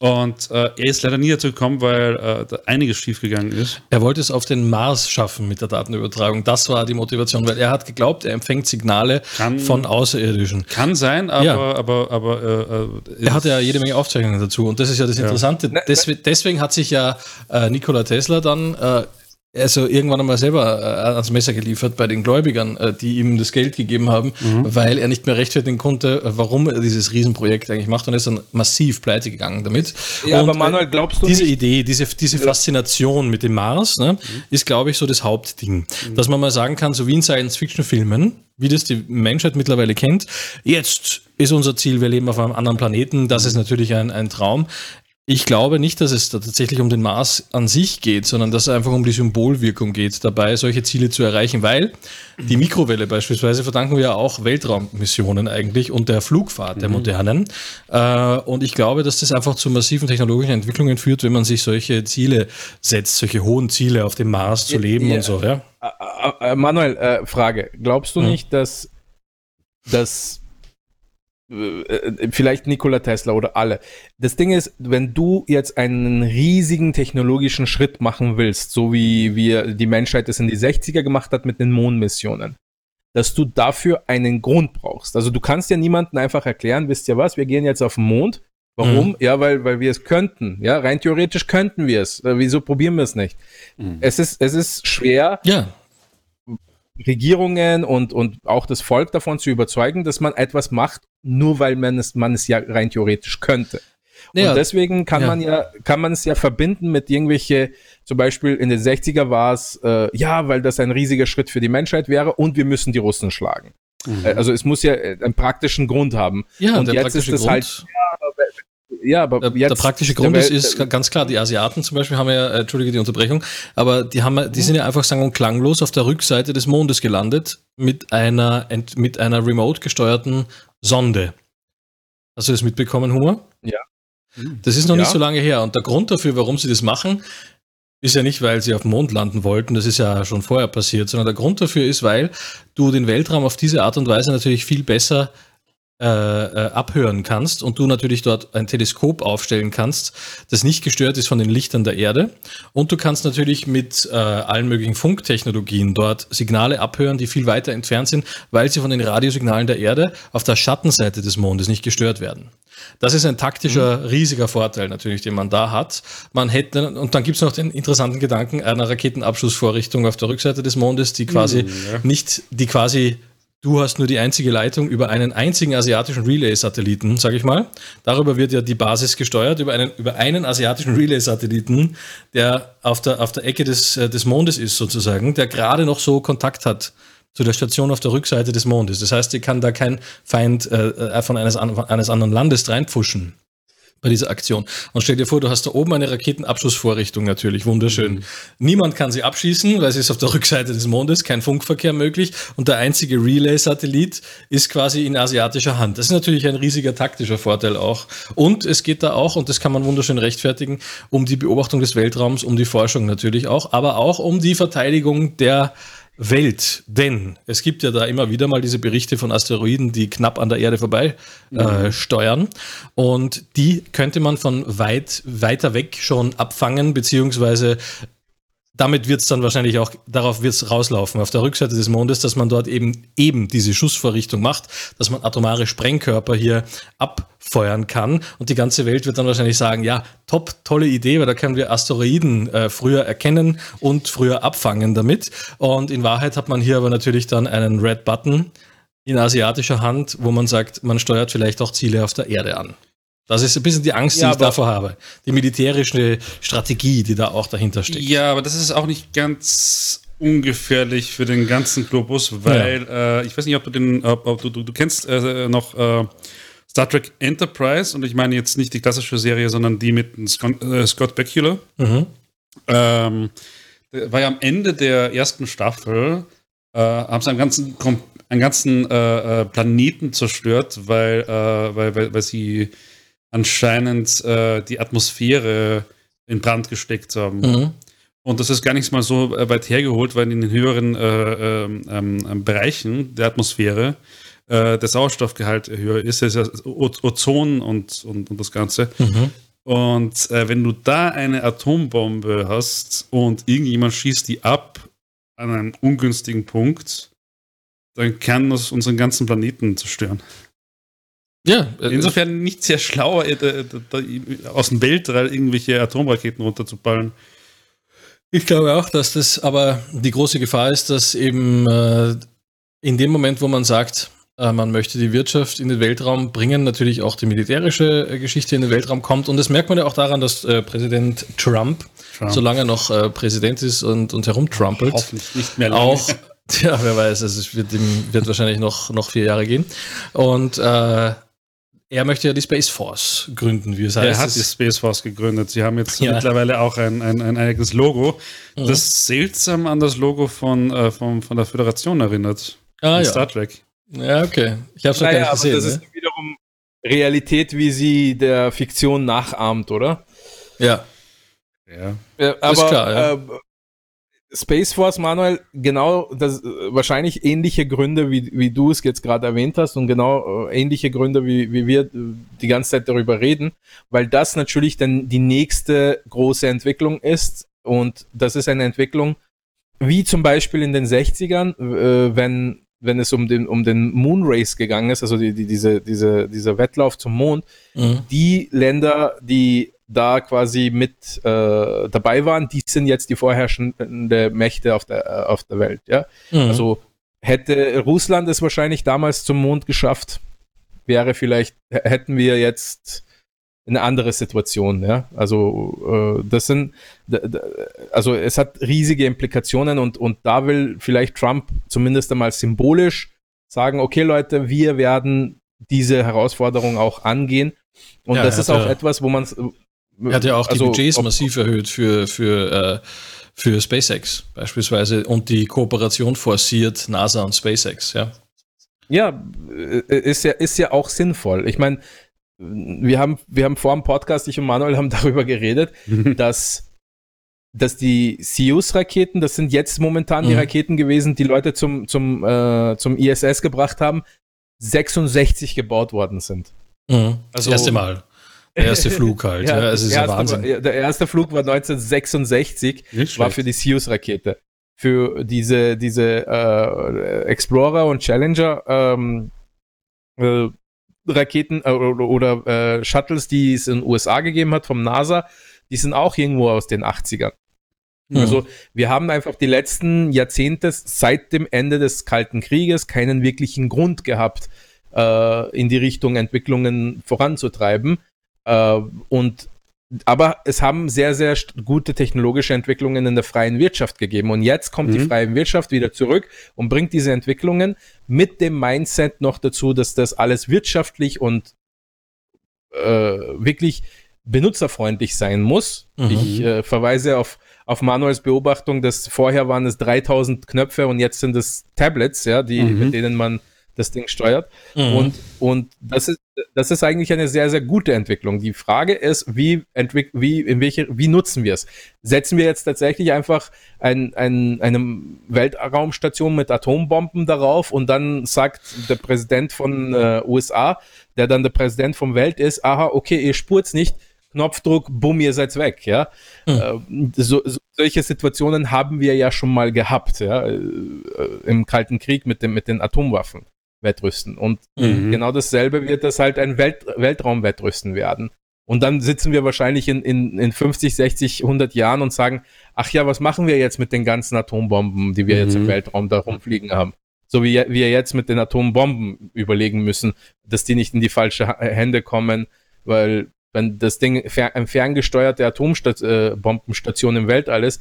[SPEAKER 2] Und äh, er ist leider nie dazu gekommen, weil äh, da einiges schiefgegangen ist.
[SPEAKER 3] Er wollte es auf den Mars schaffen mit der Datenübertragung. Das war die Motivation, weil er hat geglaubt, er empfängt Signale kann, von Außerirdischen.
[SPEAKER 2] Kann sein, aber, ja. aber, aber
[SPEAKER 3] äh, äh er hat ja jede Menge Aufzeichnungen dazu. Und das ist ja das Interessante. Ja. Deswegen, deswegen hat sich ja äh, Nikola Tesla dann äh, also irgendwann einmal selber äh, ans Messer geliefert bei den Gläubigern, äh, die ihm das Geld gegeben haben, mhm. weil er nicht mehr rechtfertigen konnte, äh, warum er dieses Riesenprojekt eigentlich macht und ist dann massiv pleite gegangen damit.
[SPEAKER 1] Ja,
[SPEAKER 3] und,
[SPEAKER 1] aber Manuel, glaubst du
[SPEAKER 3] Diese nicht? Idee, diese, diese Faszination mit dem Mars, ne, mhm. ist, glaube ich, so das Hauptding. Mhm. Dass man mal sagen kann, so wie in Science-Fiction-Filmen, wie das die Menschheit mittlerweile kennt, jetzt ist unser Ziel, wir leben auf einem anderen Planeten, das ist natürlich ein, ein Traum. Ich glaube nicht, dass es da tatsächlich um den Mars an sich geht, sondern dass es einfach um die Symbolwirkung geht, dabei solche Ziele zu erreichen, weil die Mikrowelle beispielsweise verdanken wir ja auch Weltraummissionen eigentlich und der Flugfahrt der mhm. modernen. Äh, und ich glaube, dass das einfach zu massiven technologischen Entwicklungen führt, wenn man sich solche Ziele setzt, solche hohen Ziele auf dem Mars zu leben ja, und so. Ja?
[SPEAKER 1] Äh, äh, Manuel, Frage. Glaubst du mhm. nicht, dass, äh, vielleicht Nikola Tesla oder alle. Das Ding ist, wenn du jetzt einen riesigen technologischen Schritt machen willst, so wie wir die Menschheit es in die 60er gemacht hat mit den Mondmissionen, dass du dafür einen Grund brauchst. Also du kannst ja niemanden einfach erklären, wisst ihr was, wir gehen jetzt auf den Mond. Warum? Mhm. Ja, weil, weil wir es könnten. Ja, rein theoretisch könnten wir es. Äh, wieso probieren wir es nicht? Mhm. Es ist, es ist schwer.
[SPEAKER 3] Ja.
[SPEAKER 1] Regierungen und, und auch das Volk davon zu überzeugen, dass man etwas macht, nur weil man es, man es ja rein theoretisch könnte. Ja, und deswegen kann ja. man ja, kann man es ja verbinden mit irgendwelche, zum Beispiel in den 60er war es, äh, ja, weil das ein riesiger Schritt für die Menschheit wäre und wir müssen die Russen schlagen. Mhm. Äh, also es muss ja äh, einen praktischen Grund haben.
[SPEAKER 3] Ja,
[SPEAKER 1] und jetzt ist es halt,
[SPEAKER 3] ja, aber der, jetzt, der praktische Grund ist, ist ganz klar, die Asiaten zum Beispiel haben ja, äh, entschuldige die Unterbrechung, aber die haben, die sind ja einfach sang- und klanglos auf der Rückseite des Mondes gelandet mit einer, mit einer remote gesteuerten Sonde. Hast du das mitbekommen, Humor?
[SPEAKER 1] Ja.
[SPEAKER 3] Das ist noch ja. nicht so lange her. Und der Grund dafür, warum sie das machen, ist ja nicht, weil sie auf dem Mond landen wollten, das ist ja schon vorher passiert, sondern der Grund dafür ist, weil du den Weltraum auf diese Art und Weise natürlich viel besser äh, äh, abhören kannst und du natürlich dort ein Teleskop aufstellen kannst, das nicht gestört ist von den Lichtern der Erde. Und du kannst natürlich mit äh, allen möglichen Funktechnologien dort Signale abhören, die viel weiter entfernt sind, weil sie von den Radiosignalen der Erde auf der Schattenseite des Mondes nicht gestört werden. Das ist ein taktischer, mhm. riesiger Vorteil natürlich, den man da hat. Man hätte, und dann gibt es noch den interessanten Gedanken einer Raketenabschussvorrichtung auf der Rückseite des Mondes, die quasi mhm, ja. nicht, die quasi Du hast nur die einzige Leitung über einen einzigen asiatischen Relay-Satelliten, sage ich mal. Darüber wird ja die Basis gesteuert, über einen, über einen asiatischen Relay-Satelliten, der auf der, auf der Ecke des, äh, des Mondes ist, sozusagen, der gerade noch so Kontakt hat zu der Station auf der Rückseite des Mondes. Das heißt, die kann da kein Feind äh, äh von eines, eines anderen Landes reinpfuschen bei dieser Aktion. Und stell dir vor, du hast da oben eine Raketenabschussvorrichtung natürlich, wunderschön. Mhm. Niemand kann sie abschießen, weil sie ist auf der Rückseite des Mondes, kein Funkverkehr möglich und der einzige Relay-Satellit ist quasi in asiatischer Hand. Das ist natürlich ein riesiger taktischer Vorteil auch. Und es geht da auch, und das kann man wunderschön rechtfertigen, um die Beobachtung des Weltraums, um die Forschung natürlich auch, aber auch um die Verteidigung der Welt, denn es gibt ja da immer wieder mal diese Berichte von Asteroiden, die knapp an der Erde vorbei äh, mhm. steuern und die könnte man von weit weiter weg schon abfangen beziehungsweise damit wird es dann wahrscheinlich auch, darauf wird es rauslaufen, auf der Rückseite des Mondes, dass man dort eben eben diese Schussvorrichtung macht, dass man atomare Sprengkörper hier abfeuern kann und die ganze Welt wird dann wahrscheinlich sagen, ja, top, tolle Idee, weil da können wir Asteroiden äh, früher erkennen und früher abfangen damit. Und in Wahrheit hat man hier aber natürlich dann einen Red Button in asiatischer Hand, wo man sagt, man steuert vielleicht auch Ziele auf der Erde an. Das ist ein bisschen die Angst, die ja, ich davor habe. Die militärische Strategie, die da auch dahinter steckt.
[SPEAKER 2] Ja, aber das ist auch nicht ganz ungefährlich für den ganzen Globus, weil ja. äh, ich weiß nicht, ob du den, ob, ob du, du, du, kennst äh, noch äh, Star Trek Enterprise und ich meine jetzt nicht die klassische Serie, sondern die mit Scott, äh, Scott Bakula. Mhm. Ähm, ja am Ende der ersten Staffel, äh, haben sie einen ganzen, einen ganzen äh, Planeten zerstört, weil, weil, weil, weil sie anscheinend die Atmosphäre in Brand gesteckt haben. Mhm. Und das ist gar nicht mal so äh, weit hergeholt, weil in den höheren äh, ähm, ähm, Bereichen der Atmosphäre äh, der Sauerstoffgehalt höher ist, das ist ja Ozon und, und, und das Ganze. Mhm. Und äh, wenn du da eine Atombombe hast und irgendjemand schießt die ab an einem ungünstigen Punkt, dann kann das unseren ganzen Planeten zerstören. Ja, äh, insofern nicht sehr schlau, äh, aus dem Weltall irgendwelche Atomraketen runterzuballern.
[SPEAKER 3] Ich glaube auch, dass das aber die große Gefahr ist, dass eben äh, in dem Moment, wo man sagt, äh, man möchte die Wirtschaft in den Weltraum bringen, natürlich auch die militärische äh, Geschichte in den Weltraum kommt. Und das merkt man ja auch daran, dass äh, Präsident Trump, Trump, solange er noch Präsident ist und, und herumtrumpelt,
[SPEAKER 2] hoffentlich nicht mehr lange.
[SPEAKER 3] auch Ja, wer weiß, also es wird, wird wahrscheinlich noch, noch vier Jahre gehen. Und er möchte ja die Space Force gründen, wie es heißt.
[SPEAKER 2] Er hat die Space Force gegründet. Sie haben jetzt ja. mittlerweile auch ein, ein, ein eigenes Logo, mhm. das seltsam an das Logo von, äh, von, von der Föderation erinnert.
[SPEAKER 3] Ah, ja. Star Trek. Ja, okay.
[SPEAKER 1] Ich habe es noch naja, gar nicht gesehen. Das ne? ist wiederum Realität, wie sie der Fiktion nachahmt, oder?
[SPEAKER 3] Ja.
[SPEAKER 1] Ja. ja aber, ist klar, ja. Äh, Space Force, Manuel, genau das wahrscheinlich ähnliche Gründe, wie, wie du es jetzt gerade erwähnt hast und genau äh, ähnliche Gründe, wie, wie wir die ganze Zeit darüber reden, weil das natürlich dann die nächste große Entwicklung ist und das ist eine Entwicklung, wie zum Beispiel in den 60ern, äh, wenn, wenn es um den, um den Moon Race gegangen ist, also die, die, diese, diese, dieser Wettlauf zum Mond, mhm. die Länder, die da quasi mit äh, dabei waren, die sind jetzt die vorherrschende Mächte auf der, äh, auf der Welt. Ja? Mhm. Also hätte Russland es wahrscheinlich damals zum Mond geschafft, wäre vielleicht, hätten wir jetzt eine andere Situation. Ja? Also äh, das sind, also es hat riesige Implikationen und, und da will vielleicht Trump zumindest einmal symbolisch sagen, okay Leute, wir werden diese Herausforderung auch angehen. Und ja, das ist auch etwas, wo man
[SPEAKER 3] er hat ja auch also, die Budgets massiv erhöht für, für, äh, für SpaceX beispielsweise und die Kooperation forciert NASA und SpaceX, ja.
[SPEAKER 1] Ja, äh, ist ja, ist ja auch sinnvoll. Ich meine, wir haben, wir haben vor dem Podcast, ich und Manuel haben darüber geredet, dass, dass die Soyuz-Raketen, das sind jetzt momentan mhm. die Raketen gewesen, die Leute zum, zum, äh, zum ISS gebracht haben, 66 gebaut worden sind.
[SPEAKER 3] Mhm. Also, das erste Mal. Der erste Flug halt. ja, ja, es ist
[SPEAKER 1] ja Wahnsinn. War, der erste Flug war 1966, war für die Soyuz-Rakete. Für diese, diese äh, Explorer und Challenger ähm, äh, Raketen äh, oder äh, Shuttles, die es in den USA gegeben hat vom NASA, die sind auch irgendwo aus den 80ern. Mhm. Also wir haben einfach die letzten Jahrzehnte seit dem Ende des Kalten Krieges keinen wirklichen Grund gehabt, äh, in die Richtung Entwicklungen voranzutreiben. Äh, und aber es haben sehr, sehr gute technologische Entwicklungen in der freien Wirtschaft gegeben. Und jetzt kommt mhm. die freie Wirtschaft wieder zurück und bringt diese Entwicklungen mit dem Mindset noch dazu, dass das alles wirtschaftlich und äh, wirklich benutzerfreundlich sein muss. Mhm. Ich äh, verweise auf, auf Manuels Beobachtung, dass vorher waren es 3000 Knöpfe und jetzt sind es Tablets, ja, die, mhm. mit denen man das Ding steuert. Mhm. Und, und das, ist, das ist eigentlich eine sehr, sehr gute Entwicklung. Die Frage ist, wie, entwick wie, in welche, wie nutzen wir es? Setzen wir jetzt tatsächlich einfach ein, ein, eine Weltraumstation mit Atombomben darauf und dann sagt der Präsident von äh, USA, der dann der Präsident vom Welt ist, aha, okay, ihr spurt's nicht, Knopfdruck, bumm, ihr seid weg, ja. Mhm. So, so, solche Situationen haben wir ja schon mal gehabt, ja, äh, im Kalten Krieg mit, dem, mit den Atomwaffen. Wettrüsten. Und mhm. genau dasselbe wird das halt ein Welt Weltraumwettrüsten werden. Und dann sitzen wir wahrscheinlich in, in, in 50, 60, 100 Jahren und sagen, ach ja, was machen wir jetzt mit den ganzen Atombomben, die wir mhm. jetzt im mhm. Weltraum da rumfliegen haben? So wie wir jetzt mit den Atombomben überlegen müssen, dass die nicht in die falsche Hände kommen, weil wenn das Ding fer eine ferngesteuerte Atombombenstation äh, im Weltall ist,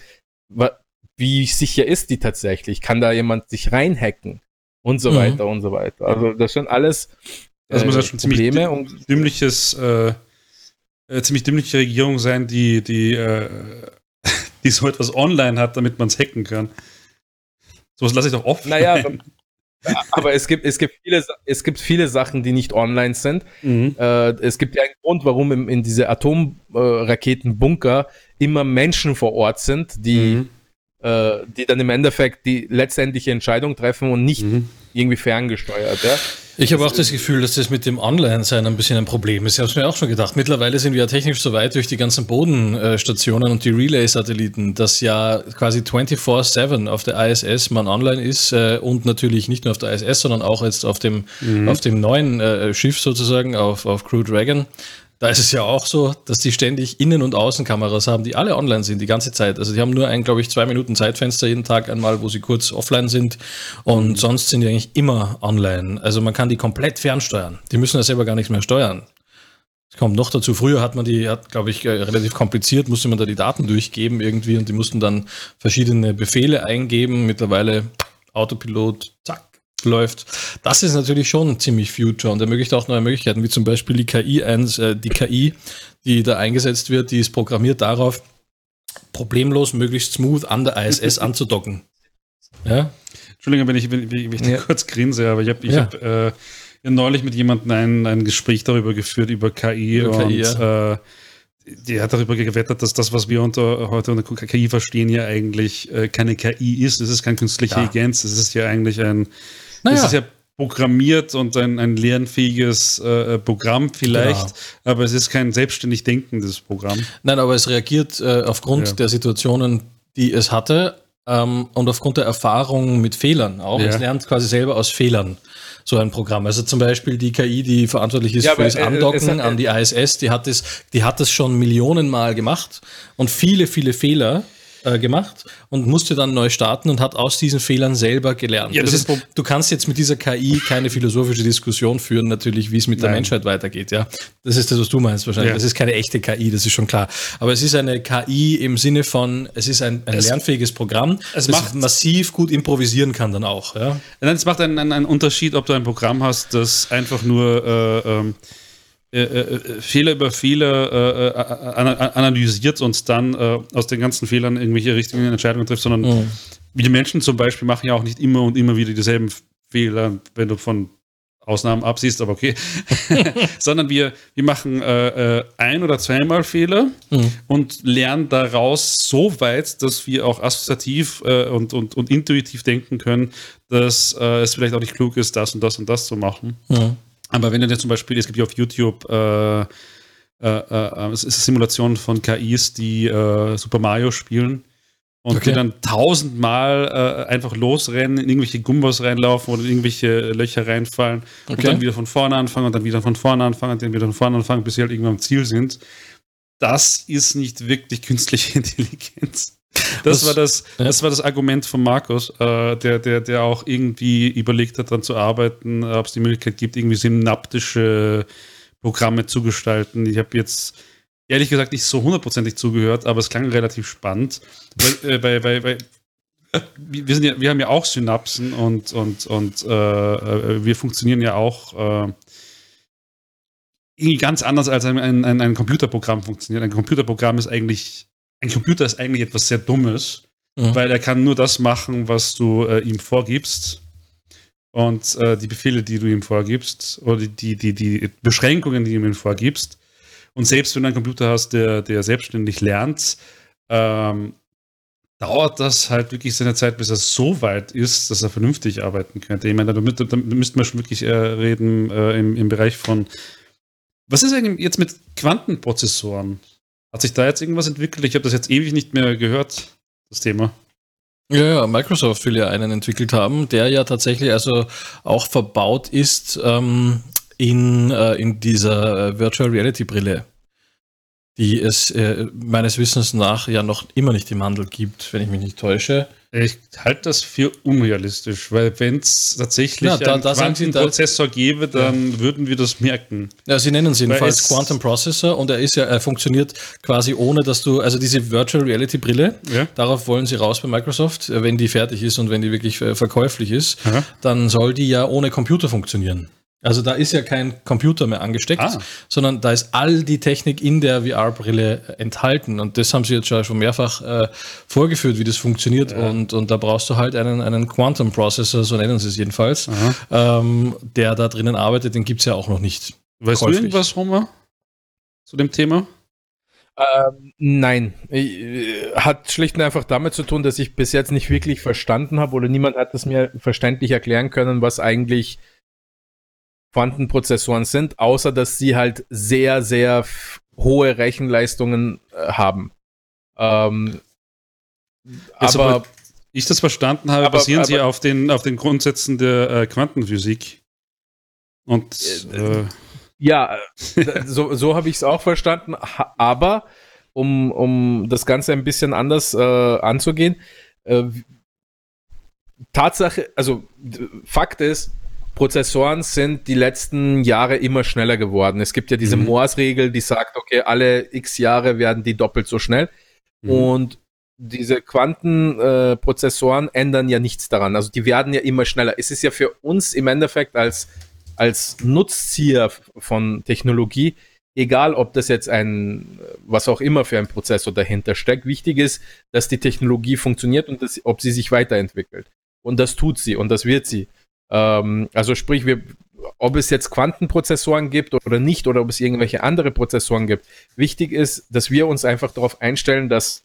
[SPEAKER 1] wie sicher ist die tatsächlich? Kann da jemand sich reinhacken? Und so
[SPEAKER 3] Mhm.
[SPEAKER 1] weiter und so weiter. Also das sind alles
[SPEAKER 2] Das muss ja
[SPEAKER 1] äh,
[SPEAKER 2] schon ziemlich
[SPEAKER 1] Probleme und
[SPEAKER 2] dümmliches, äh, äh, ziemlich dümmliche Regierung sein, die, die, äh, die so etwas online hat, damit man es hacken kann. Sowas lasse ich doch offen.
[SPEAKER 1] Naja, aber es gibt, es, gibt viele, es gibt viele Sachen, die nicht online sind.
[SPEAKER 2] mhm.
[SPEAKER 1] Äh, es gibt ja einen Grund, warum im, in diese Atomraketenbunker immer Menschen vor Ort sind, die,
[SPEAKER 2] Mhm.
[SPEAKER 1] Äh, die dann im Endeffekt die letztendliche Entscheidung treffen und nicht
[SPEAKER 2] Mhm.
[SPEAKER 1] irgendwie ferngesteuert. Ja?
[SPEAKER 3] Ich habe auch das Gefühl, dass das mit dem Online-Sein ein bisschen ein Problem ist. Ich habe es mir auch schon gedacht. Mittlerweile sind wir ja technisch so weit durch die ganzen Bodenstationen und die Relay-Satelliten, dass ja quasi 24-7 auf der ISS man online ist äh, und natürlich nicht nur auf der ISS, sondern auch jetzt auf dem, auf dem neuen äh, Schiff sozusagen, auf, auf Crew Dragon. Da ist es ja auch so, dass die ständig Innen- und Außenkameras haben, die alle online sind, die ganze Zeit. Also die haben nur ein, glaube ich, zwei Minuten Zeitfenster jeden Tag einmal, wo sie kurz offline sind. Und sonst sind die eigentlich immer online. Also man kann die komplett fernsteuern. Die müssen ja selber gar nichts mehr steuern. Es kommt noch dazu, früher hat man die, hat, glaube ich, äh, relativ kompliziert, musste man da die Daten durchgeben irgendwie und die mussten dann verschiedene Befehle eingeben. Mittlerweile Autopilot, zack, läuft. Das ist natürlich schon ziemlich future und ermöglicht auch neue Möglichkeiten, wie zum Beispiel die KI, eins, äh, die KI, die da eingesetzt wird, die ist programmiert darauf, problemlos, möglichst smooth an der ISS anzudocken. Ja,
[SPEAKER 2] Entschuldigung, wenn ich, wenn, wenn ich
[SPEAKER 1] Ja.
[SPEAKER 2] kurz grinse, aber ich habe ich
[SPEAKER 3] Ja.
[SPEAKER 2] hab, äh, ja neulich mit jemandem ein, ein Gespräch darüber geführt, über KI
[SPEAKER 3] Über
[SPEAKER 2] und
[SPEAKER 3] KI,
[SPEAKER 2] äh, die hat darüber gewettert, dass das, was wir unter, heute unter KI verstehen, ja eigentlich äh, keine KI ist. Es ist keine künstliche
[SPEAKER 3] Ja.
[SPEAKER 2] Intelligenz, es ist ja eigentlich ein,
[SPEAKER 3] Naja.
[SPEAKER 2] es ist ja programmiert und ein, ein lernfähiges äh, Programm vielleicht,
[SPEAKER 3] Genau.
[SPEAKER 2] aber es ist kein selbstständig denkendes Programm.
[SPEAKER 3] Nein, aber es reagiert äh, aufgrund
[SPEAKER 2] Ja.
[SPEAKER 3] der Situationen, die es hatte ähm, und aufgrund der Erfahrung mit Fehlern auch.
[SPEAKER 2] Ja.
[SPEAKER 3] Es lernt quasi selber aus Fehlern so ein Programm. Also zum Beispiel die KI, die verantwortlich ist
[SPEAKER 1] Ja,
[SPEAKER 3] für das
[SPEAKER 1] äh,
[SPEAKER 3] Andocken
[SPEAKER 1] es hat-
[SPEAKER 3] an die ISS, die hat das, die hat das schon Millionenmal gemacht und viele, viele Fehler äh, gemacht und musste dann neu starten und hat aus diesen Fehlern selber gelernt.
[SPEAKER 2] Ja,
[SPEAKER 3] das
[SPEAKER 2] das
[SPEAKER 3] ist, du kannst jetzt mit dieser KI keine philosophische Diskussion führen, natürlich, wie es mit der
[SPEAKER 2] Nein.
[SPEAKER 3] Menschheit weitergeht. Ja, das ist das, was du meinst wahrscheinlich.
[SPEAKER 2] Ja.
[SPEAKER 3] Das ist keine echte KI, das ist schon klar. Aber es ist eine KI im Sinne von, es ist ein, ein
[SPEAKER 2] Es-
[SPEAKER 3] lernfähiges Programm,
[SPEAKER 2] es
[SPEAKER 3] das
[SPEAKER 2] macht-
[SPEAKER 3] massiv gut improvisieren kann dann auch. Ja?
[SPEAKER 2] Nein, es macht einen, einen, einen Unterschied, ob du ein Programm hast, das einfach nur äh, ähm, äh, äh, Fehler über Fehler äh, äh, ana- analysiert und dann äh, aus den ganzen Fehlern irgendwelche richtigen Entscheidungen trifft, sondern
[SPEAKER 3] Mhm.
[SPEAKER 2] wir Menschen zum Beispiel machen ja auch nicht immer und immer wieder dieselben Fehler, wenn du von Ausnahmen absiehst, aber okay. sondern wir, wir machen äh, äh, ein- oder zweimal Fehler
[SPEAKER 3] Mhm.
[SPEAKER 2] und lernen daraus so weit, dass wir auch assoziativ äh, und, und, und intuitiv denken können, dass äh, es vielleicht auch nicht klug ist, das und das und das zu machen.
[SPEAKER 3] Mhm.
[SPEAKER 2] Aber wenn du dir zum Beispiel, es gibt ja auf YouTube äh, äh, äh, es ist eine Simulation von KIs, die äh, Super Mario spielen und
[SPEAKER 3] Okay.
[SPEAKER 2] die dann tausendmal äh, einfach losrennen, in irgendwelche Gumbos reinlaufen oder in irgendwelche Löcher reinfallen und
[SPEAKER 3] Okay.
[SPEAKER 2] dann wieder von vorne anfangen und dann wieder von vorne anfangen und dann wieder von vorne anfangen, bis sie halt irgendwann am Ziel sind. Das ist nicht wirklich künstliche Intelligenz. Das,
[SPEAKER 3] Das-
[SPEAKER 2] war das,
[SPEAKER 3] ja.
[SPEAKER 2] das war das Argument von Markus, äh, der, der, der auch irgendwie überlegt hat, daran zu arbeiten, äh, ob es die Möglichkeit gibt, irgendwie synaptische Programme zu gestalten. Ich habe jetzt ehrlich gesagt nicht so hundertprozentig zugehört, aber es klang relativ spannend. Weil, äh, weil, weil äh, wir, sind ja, wir haben ja auch Synapsen und, und, und äh, äh, wir funktionieren ja auch äh, irgendwie ganz anders als ein, ein, ein Computerprogramm funktioniert. Ein Computerprogramm ist eigentlich, ein Computer ist eigentlich etwas sehr Dummes,
[SPEAKER 3] Mhm.
[SPEAKER 2] weil er kann nur das machen, was du äh, ihm vorgibst. Und äh, die Befehle, die du ihm vorgibst, oder die, die, die Beschränkungen, die du ihm vorgibst. Und selbst wenn du einen Computer hast, der, der selbstständig lernt, ähm, dauert das halt wirklich seine Zeit, bis er so weit ist, dass er vernünftig arbeiten könnte. Ich meine, da, müsste- da müssten wir schon wirklich äh, reden äh, im, im Bereich von. Was ist eigentlich jetzt mit Quantenprozessoren? Hat sich da jetzt irgendwas entwickelt? Ich habe das jetzt ewig nicht mehr gehört, das Thema.
[SPEAKER 3] Ja, ja, Microsoft will ja einen entwickelt haben, der ja tatsächlich also auch verbaut ist ähm, in, äh, in dieser äh, Virtual Reality Brille. Die es äh, meines Wissens nach ja noch immer nicht im Handel gibt, wenn ich mich nicht täusche.
[SPEAKER 2] Ich halte das für unrealistisch, weil wenn es tatsächlich
[SPEAKER 3] Ja, da-
[SPEAKER 2] einen
[SPEAKER 3] da Sie, da-
[SPEAKER 2] Quantenprozessor gäbe, dann würden wir das merken.
[SPEAKER 3] Ja, sie nennen es jedenfalls Quantum Processor und er ist ja, er funktioniert quasi ohne, dass du, also diese Virtual Reality Brille,
[SPEAKER 2] Ja.
[SPEAKER 3] darauf wollen sie raus bei Microsoft, äh, wenn die fertig ist und wenn die wirklich äh, verkäuflich ist,
[SPEAKER 2] Aha.
[SPEAKER 3] dann soll die ja ohne Computer funktionieren. Also da ist ja kein Computer mehr angesteckt,
[SPEAKER 2] Ah.
[SPEAKER 3] sondern da ist all die Technik in der VR-Brille enthalten. Und das haben sie jetzt schon mehrfach äh, vorgeführt, wie das funktioniert. Und, und da brauchst du halt einen, einen Quantum Processor, so nennen sie es jedenfalls, ähm, der da drinnen arbeitet. Den gibt es ja auch noch nicht.
[SPEAKER 2] Weißt
[SPEAKER 3] Käuflich.
[SPEAKER 2] du irgendwas, Homer, zu dem Thema?
[SPEAKER 1] Ähm, nein, äh, hat schlicht und einfach damit zu tun, dass ich bis jetzt nicht wirklich verstanden habe oder niemand hat es mir verständlich erklären können, was eigentlich Quantenprozessoren sind, außer dass sie halt sehr, sehr hohe Rechenleistungen äh, haben. Ähm,
[SPEAKER 2] Jetzt
[SPEAKER 1] aber
[SPEAKER 2] Ich das verstanden habe,
[SPEAKER 1] Aber-
[SPEAKER 2] basieren sie
[SPEAKER 1] aber-
[SPEAKER 2] auf den, auf den Grundsätzen der äh, Quantenphysik. Und äh,
[SPEAKER 1] Ja, äh, so, so habe ich es auch verstanden. Aber um, um das Ganze ein bisschen anders äh, anzugehen, äh, Tatsache, also Fakt ist, Prozessoren sind die letzten Jahre immer schneller geworden. Es gibt ja diese
[SPEAKER 2] Mhm.
[SPEAKER 1] Moore's-Regel, die sagt, okay, alle x Jahre werden die doppelt so schnell.
[SPEAKER 2] Mhm.
[SPEAKER 1] Und diese Quantenprozessoren äh, ändern ja nichts daran. Also die werden ja immer schneller. Es ist ja für uns im Endeffekt als, als Nutzzieher von Technologie, egal ob das jetzt ein, was auch immer für ein Prozessor dahinter steckt, wichtig ist, dass die Technologie funktioniert und dass, ob sie sich weiterentwickelt. Und das tut sie und das wird sie. Ähm, also sprich, wir, ob es jetzt Quantenprozessoren gibt oder nicht, oder ob es irgendwelche andere Prozessoren gibt. Wichtig ist, dass wir uns einfach darauf einstellen, dass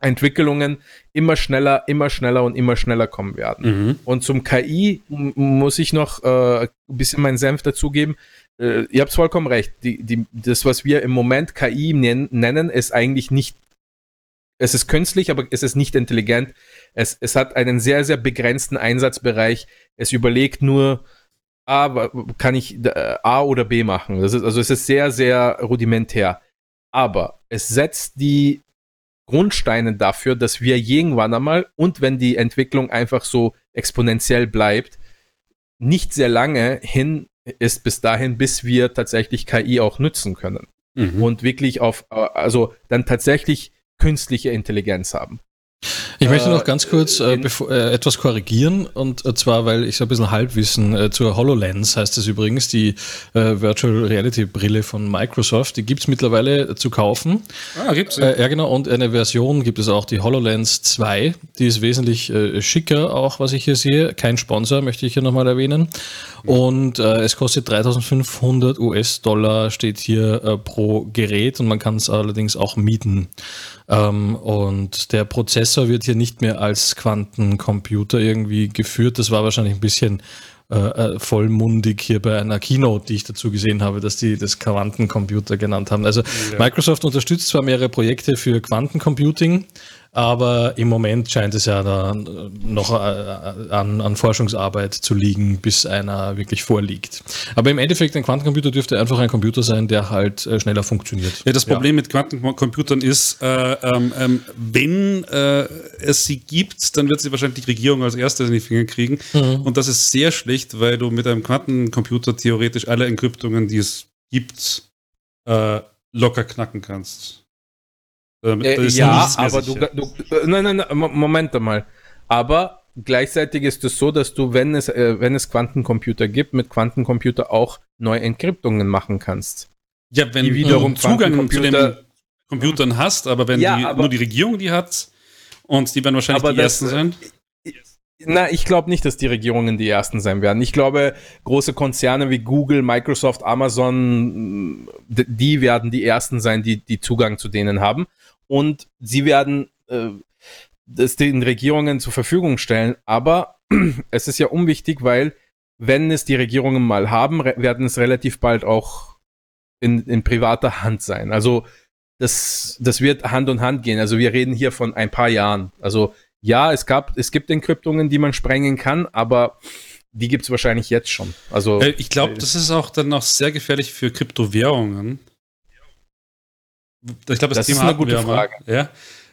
[SPEAKER 1] Entwicklungen immer schneller, immer schneller und immer schneller kommen werden.
[SPEAKER 2] Mhm.
[SPEAKER 1] Und zum KI muss ich noch äh, ein bisschen meinen Senf dazugeben. Äh, ihr habt vollkommen recht. Die, die, das, was wir im Moment KI nen nennen, ist eigentlich nicht. Es ist künstlich, aber es ist nicht intelligent. Es, es hat einen sehr, sehr begrenzten Einsatzbereich. Es überlegt nur, A, kann ich A oder B machen. Das ist, also es ist sehr, sehr rudimentär. Aber es setzt die Grundsteine dafür, dass wir irgendwann einmal und wenn die Entwicklung einfach so exponentiell bleibt, nicht sehr lange hin ist bis dahin, bis wir tatsächlich KI auch nutzen können
[SPEAKER 2] Mhm.
[SPEAKER 1] und wirklich auf, also dann tatsächlich künstliche Intelligenz haben.
[SPEAKER 3] Ich möchte
[SPEAKER 1] Äh,
[SPEAKER 3] noch ganz kurz äh, bevor, äh, etwas korrigieren und äh, zwar, weil ich so ein bisschen Halbwissen äh, zur HoloLens heißt es übrigens, die äh, Virtual Reality Brille von Microsoft, die gibt es mittlerweile zu kaufen.
[SPEAKER 2] Ah, gibt's.
[SPEAKER 3] Äh, ja, genau. Und eine Version gibt es auch, die HoloLens 2. Die ist wesentlich äh, schicker, auch was ich hier sehe. Kein Sponsor, möchte ich hier nochmal erwähnen. Und äh, es kostet 3500 US-Dollar, steht hier äh, pro Gerät und man kann es allerdings auch mieten. Ähm, und der Prozessor wird hier nicht mehr als Quantencomputer irgendwie geführt. Das war wahrscheinlich ein bisschen äh, äh, vollmundig hier bei einer Keynote, die ich dazu gesehen habe, dass die das Quantencomputer genannt haben. Also Microsoft unterstützt zwar mehrere Projekte für Quantencomputing, aber im Moment scheint es ja da äh, noch äh, an, an Forschungsarbeit zu liegen, bis einer wirklich vorliegt. Aber im Endeffekt, ein Quantencomputer dürfte einfach ein Computer sein, der halt äh, schneller funktioniert.
[SPEAKER 2] Ja, das Problem mit Quantencomputern ist, äh, ähm, ähm, wenn äh, es sie gibt, dann wird sie wahrscheinlich die Regierung als erstes in die Finger kriegen. Und das ist sehr schlecht, weil du mit einem Quantencomputer theoretisch alle Enkryptungen, die es gibt, äh, locker knacken kannst. Ähm,
[SPEAKER 1] Äh, ja, aber du, du äh, nein, nein, nein, Mo- Moment einmal. Aber gleichzeitig ist es so, dass du, wenn es, äh, wenn es Quantencomputer gibt, mit Quantencomputer auch neue Entkryptungen machen kannst.
[SPEAKER 2] Ja, wenn
[SPEAKER 1] die wiederum
[SPEAKER 2] du Zugang zu den Computern hast, aber wenn
[SPEAKER 1] Ja,
[SPEAKER 2] die,
[SPEAKER 1] aber-
[SPEAKER 2] nur die Regierung die hat und die werden wahrscheinlich die
[SPEAKER 1] das-
[SPEAKER 2] ersten sein.
[SPEAKER 1] Na, ich glaube nicht, dass die Regierungen die ersten sein werden. Ich glaube, große Konzerne wie Google, Microsoft, Amazon, die werden die ersten sein, die, die Zugang zu denen haben. Und sie werden äh, das den Regierungen zur Verfügung stellen. Aber es ist ja unwichtig, weil wenn es die Regierungen mal haben, werden es relativ bald auch in, in privater Hand sein. Also das, das wird Hand in Hand gehen. Also wir reden hier von ein paar Jahren. Also ja, es gab, es gibt Enkryptungen, die man sprengen kann, aber die gibt es wahrscheinlich jetzt schon. Also
[SPEAKER 2] Äh, ich glaube,
[SPEAKER 1] äh,
[SPEAKER 2] das ist auch dann noch sehr gefährlich für Kryptowährungen. Ich glaube,
[SPEAKER 1] das, das ist eine gute Frage.
[SPEAKER 2] Mal, ja?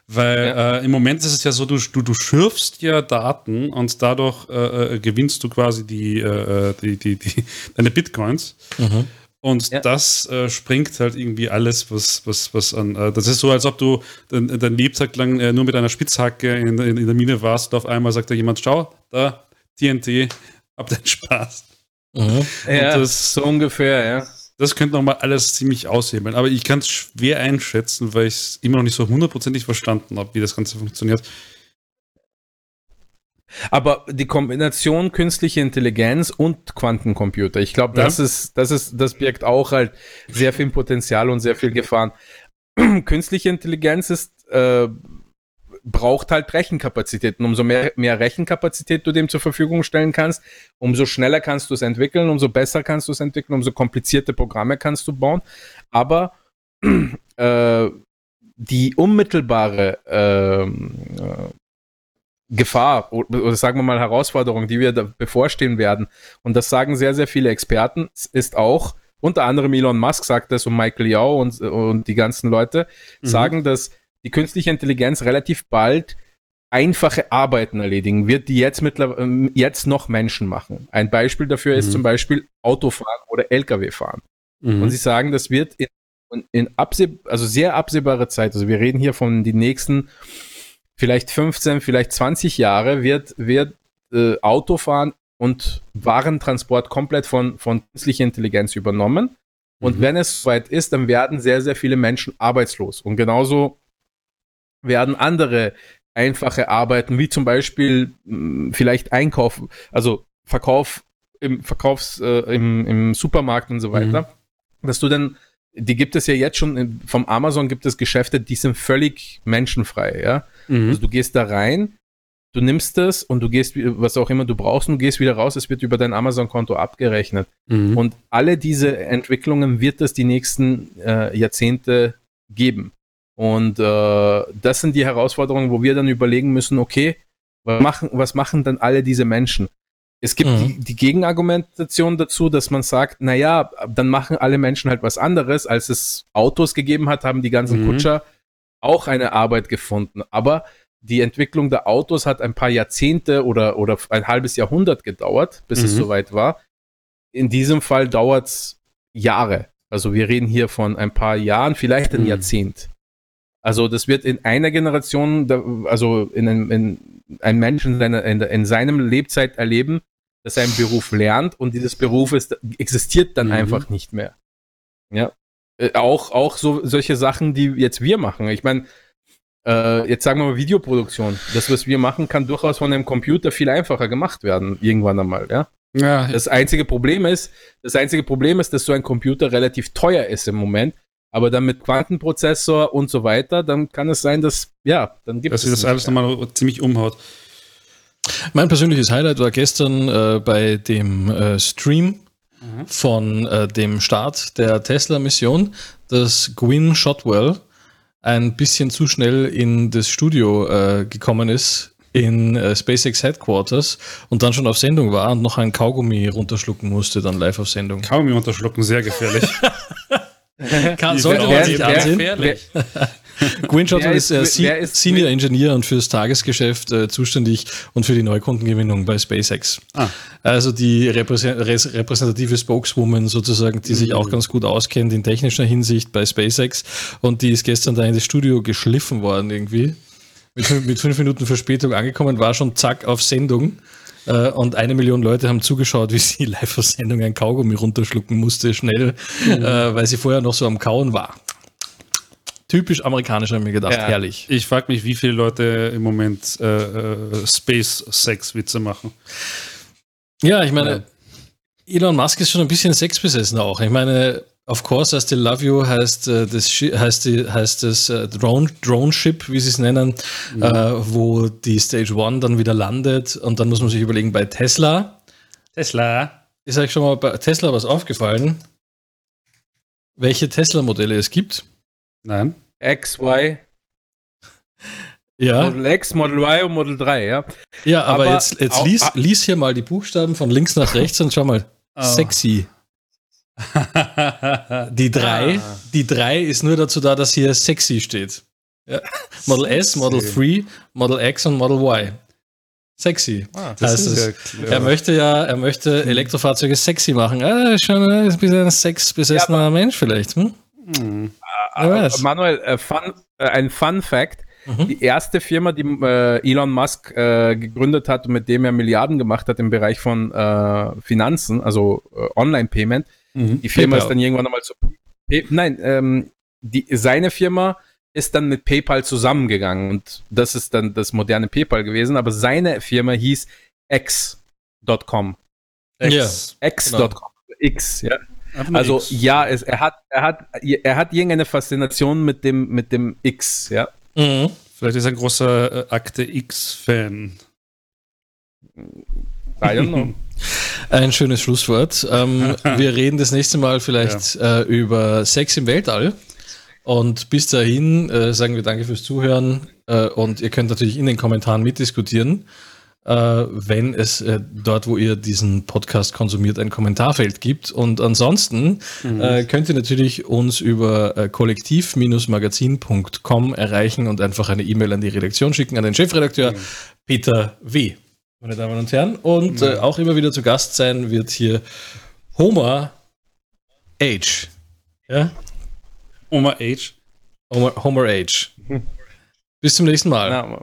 [SPEAKER 2] Weil ja. äh, im Moment ist es ja so, du, du, du schürfst ja Daten und dadurch äh, äh gewinnst du quasi die, äh, äh, die, die, die, deine Bitcoins. Mhm. Und ja. das äh, springt halt irgendwie alles, was, was, was an. Äh, das ist so, als ob du dein, dein Lebtag lang äh, nur mit einer Spitzhacke in, in, in, der Mine warst und auf einmal sagt da jemand: Schau, da, TNT, hab deinen Spaß.
[SPEAKER 1] Mhm. Ja, das, so ungefähr, ja.
[SPEAKER 2] Das könnte nochmal alles ziemlich aushebeln. Aber ich kann es schwer einschätzen, weil ich es immer noch nicht so hundertprozentig verstanden habe, wie das Ganze funktioniert.
[SPEAKER 1] Aber die Kombination künstliche Intelligenz und Quantencomputer, ich glaube, das ja. ist, das ist, das birgt auch halt sehr viel Potenzial und sehr viel Gefahren. künstliche Intelligenz ist, äh, braucht halt Rechenkapazitäten. Umso mehr, mehr Rechenkapazität du dem zur Verfügung stellen kannst, umso schneller kannst du es entwickeln, umso besser kannst du es entwickeln, umso komplizierte Programme kannst du bauen. Aber äh, die unmittelbare ähm, äh, Gefahr oder sagen wir mal Herausforderung, die wir da bevorstehen werden. Und das sagen sehr, sehr viele Experten, ist auch, unter anderem Elon Musk sagt das und Michael Yao und, und die ganzen Leute mhm. sagen, dass die künstliche Intelligenz relativ bald einfache Arbeiten erledigen wird, die jetzt mittlerweile ähm, jetzt noch Menschen machen. Ein Beispiel dafür ist mhm. zum Beispiel Autofahren oder Lkw fahren. Mhm. Und sie sagen, das wird in, in abseh also sehr absehbare Zeit, also wir reden hier von den nächsten vielleicht 15, vielleicht 20 Jahre wird, wird äh, Autofahren und Warentransport komplett von, von künstlicher Intelligenz übernommen. Und mhm. wenn es soweit ist, dann werden sehr, sehr viele Menschen arbeitslos. Und genauso werden andere einfache Arbeiten, wie zum Beispiel mh, hm, vielleicht Einkauf, also Verkauf im Verkaufs, äh, im, im Supermarkt und so weiter, mhm. dass du dann die gibt es ja jetzt schon, vom Amazon gibt es Geschäfte, die sind völlig menschenfrei, ja. Mhm. Also du gehst da rein, du nimmst das und du gehst, was auch immer du brauchst, und du gehst wieder raus, es wird über dein Amazon-Konto abgerechnet. Mhm. Und alle diese Entwicklungen wird es die nächsten äh, Jahrzehnte geben. Und äh, das sind die Herausforderungen, wo wir dann überlegen müssen, okay, was machen, was machen dann alle diese Menschen? Es gibt mhm. die, die, Gegenargumentation dazu, dass man sagt, naja, dann machen alle Menschen halt was anderes. Als es Autos gegeben hat, haben die ganzen mhm. Kutscher auch eine Arbeit gefunden. Aber die Entwicklung der Autos hat ein paar Jahrzehnte oder, oder ein halbes Jahrhundert gedauert, bis mhm. es soweit war. In diesem Fall dauert es Jahre. Also wir reden hier von ein paar Jahren, vielleicht ein mhm. Jahrzehnt. Also das wird in einer Generation, also in, in ein Mensch in, seiner, in, in seinem Lebzeit erleben, dass er einen Beruf lernt und dieses Beruf ist, existiert dann mhm. einfach nicht mehr. Ja. Äh, auch, auch so solche Sachen, die jetzt wir machen. Ich meine, äh, jetzt sagen wir mal Videoproduktion. Das, was wir machen, kann durchaus von einem Computer viel einfacher gemacht werden, irgendwann einmal, ja. Ja. Das einzige Problem ist, das einzige Problem ist, dass so ein Computer relativ teuer ist im Moment. Aber dann mit Quantenprozessor und so weiter, dann kann es sein, dass, ja, dann gibt
[SPEAKER 2] dass es. Dass sich das alles nochmal ziemlich umhaut.
[SPEAKER 3] Mein persönliches Highlight war gestern äh, bei dem äh, Stream mhm. von äh, dem Start der Tesla-Mission, dass Gwyn Shotwell ein bisschen zu schnell in das Studio äh, gekommen ist in äh, SpaceX Headquarters und dann schon auf Sendung war und noch ein Kaugummi runterschlucken musste, dann live auf Sendung.
[SPEAKER 2] Kaugummi runterschlucken, sehr gefährlich.
[SPEAKER 3] Kann, sollte man sich ansehen. Gefährlich. Gwynshot ist, äh, ist, ist Senior Engineer und fürs Tagesgeschäft äh, zuständig und für die Neukundengewinnung bei SpaceX. Ah. Also die repräsentative Spokeswoman sozusagen, die mhm. sich auch ganz gut auskennt in technischer Hinsicht bei SpaceX und die ist gestern da in das Studio geschliffen worden irgendwie. Mit, mit fünf Minuten Verspätung angekommen, war schon zack auf Sendung. Äh, und eine Million Leute haben zugeschaut, wie sie live auf Sendung ein Kaugummi runterschlucken musste, schnell, mhm. äh, weil sie vorher noch so am Kauen war typisch amerikanisch, habe ich mir gedacht. Ja. Herrlich.
[SPEAKER 2] Ich frage mich, wie viele Leute im Moment äh, äh, Space-Sex-Witze machen.
[SPEAKER 3] Ja, ich meine, ja. Elon Musk ist schon ein bisschen sexbesessen auch. Ich meine, of course, I still love you heißt äh, das, heißt, die, heißt das äh, Drone, Drone Ship, wie sie es nennen, mhm. äh, wo die Stage One dann wieder landet und dann muss man sich überlegen, bei Tesla.
[SPEAKER 2] Tesla.
[SPEAKER 3] Ist euch schon mal bei Tesla was aufgefallen? Welche Tesla-Modelle es gibt?
[SPEAKER 2] Nein.
[SPEAKER 1] X, Y.
[SPEAKER 3] Ja.
[SPEAKER 1] Model X, Model Y und Model 3, ja.
[SPEAKER 3] Ja, aber, aber jetzt, jetzt lies, lies hier mal die Buchstaben von links nach rechts und schau mal. Oh. Sexy. Die 3,
[SPEAKER 1] Ah.
[SPEAKER 3] die 3 ist nur dazu da, dass hier sexy steht. Ja. Model S, Model 3, Model X und Model Y. Sexy.
[SPEAKER 1] Ah,
[SPEAKER 2] Das
[SPEAKER 3] heißt
[SPEAKER 2] ist
[SPEAKER 3] es.
[SPEAKER 2] ja.
[SPEAKER 3] Er möchte ja, er möchte Elektrofahrzeuge sexy machen. Ah, schon äh, ein bisschen ein sexbesessener Mensch vielleicht. Hm?
[SPEAKER 2] Hm.
[SPEAKER 3] Wer weiß.
[SPEAKER 1] Manuel, äh, fun, äh, ein Fun Fact.
[SPEAKER 3] Mhm.
[SPEAKER 1] Die erste Firma, die äh, Elon Musk äh, gegründet hat und mit dem er Milliarden gemacht hat im Bereich von äh, Finanzen, also äh, Online-Payment,
[SPEAKER 2] Mhm.
[SPEAKER 1] die Firma
[SPEAKER 3] PayPal.
[SPEAKER 1] ist dann irgendwann nochmal zu. Nein, ähm, die, seine Firma ist dann mit PayPal zusammengegangen und das ist dann das moderne PayPal gewesen, aber seine Firma hieß X.com.
[SPEAKER 2] X.
[SPEAKER 1] X.com. X, ja. Also
[SPEAKER 2] X.
[SPEAKER 1] ja, es, er hat, er hat, er hat irgendeine Faszination mit dem, mit dem X, ja.
[SPEAKER 3] Mhm.
[SPEAKER 2] Vielleicht ist er ein großer äh, Akte X-Fan.
[SPEAKER 1] I don't know.
[SPEAKER 3] Ein schönes Schlusswort. Ähm, wir reden das nächste Mal vielleicht äh, über Sex im Weltall. Und bis dahin äh, sagen wir danke fürs Zuhören. Äh, und ihr könnt natürlich in den Kommentaren mitdiskutieren, äh, wenn es äh, dort, wo ihr diesen Podcast konsumiert, ein Kommentarfeld gibt. Und ansonsten äh, könnt ihr natürlich uns über kollektiv-magazin.com erreichen und einfach eine E-Mail an die Redaktion schicken, an den Chefredakteur Peter W meine Damen und Herren. Und äh, auch immer wieder zu Gast sein wird hier Homer H. Ja?
[SPEAKER 2] Oma H.
[SPEAKER 3] Homer, Homer H. Bis zum nächsten Mal.
[SPEAKER 1] Na,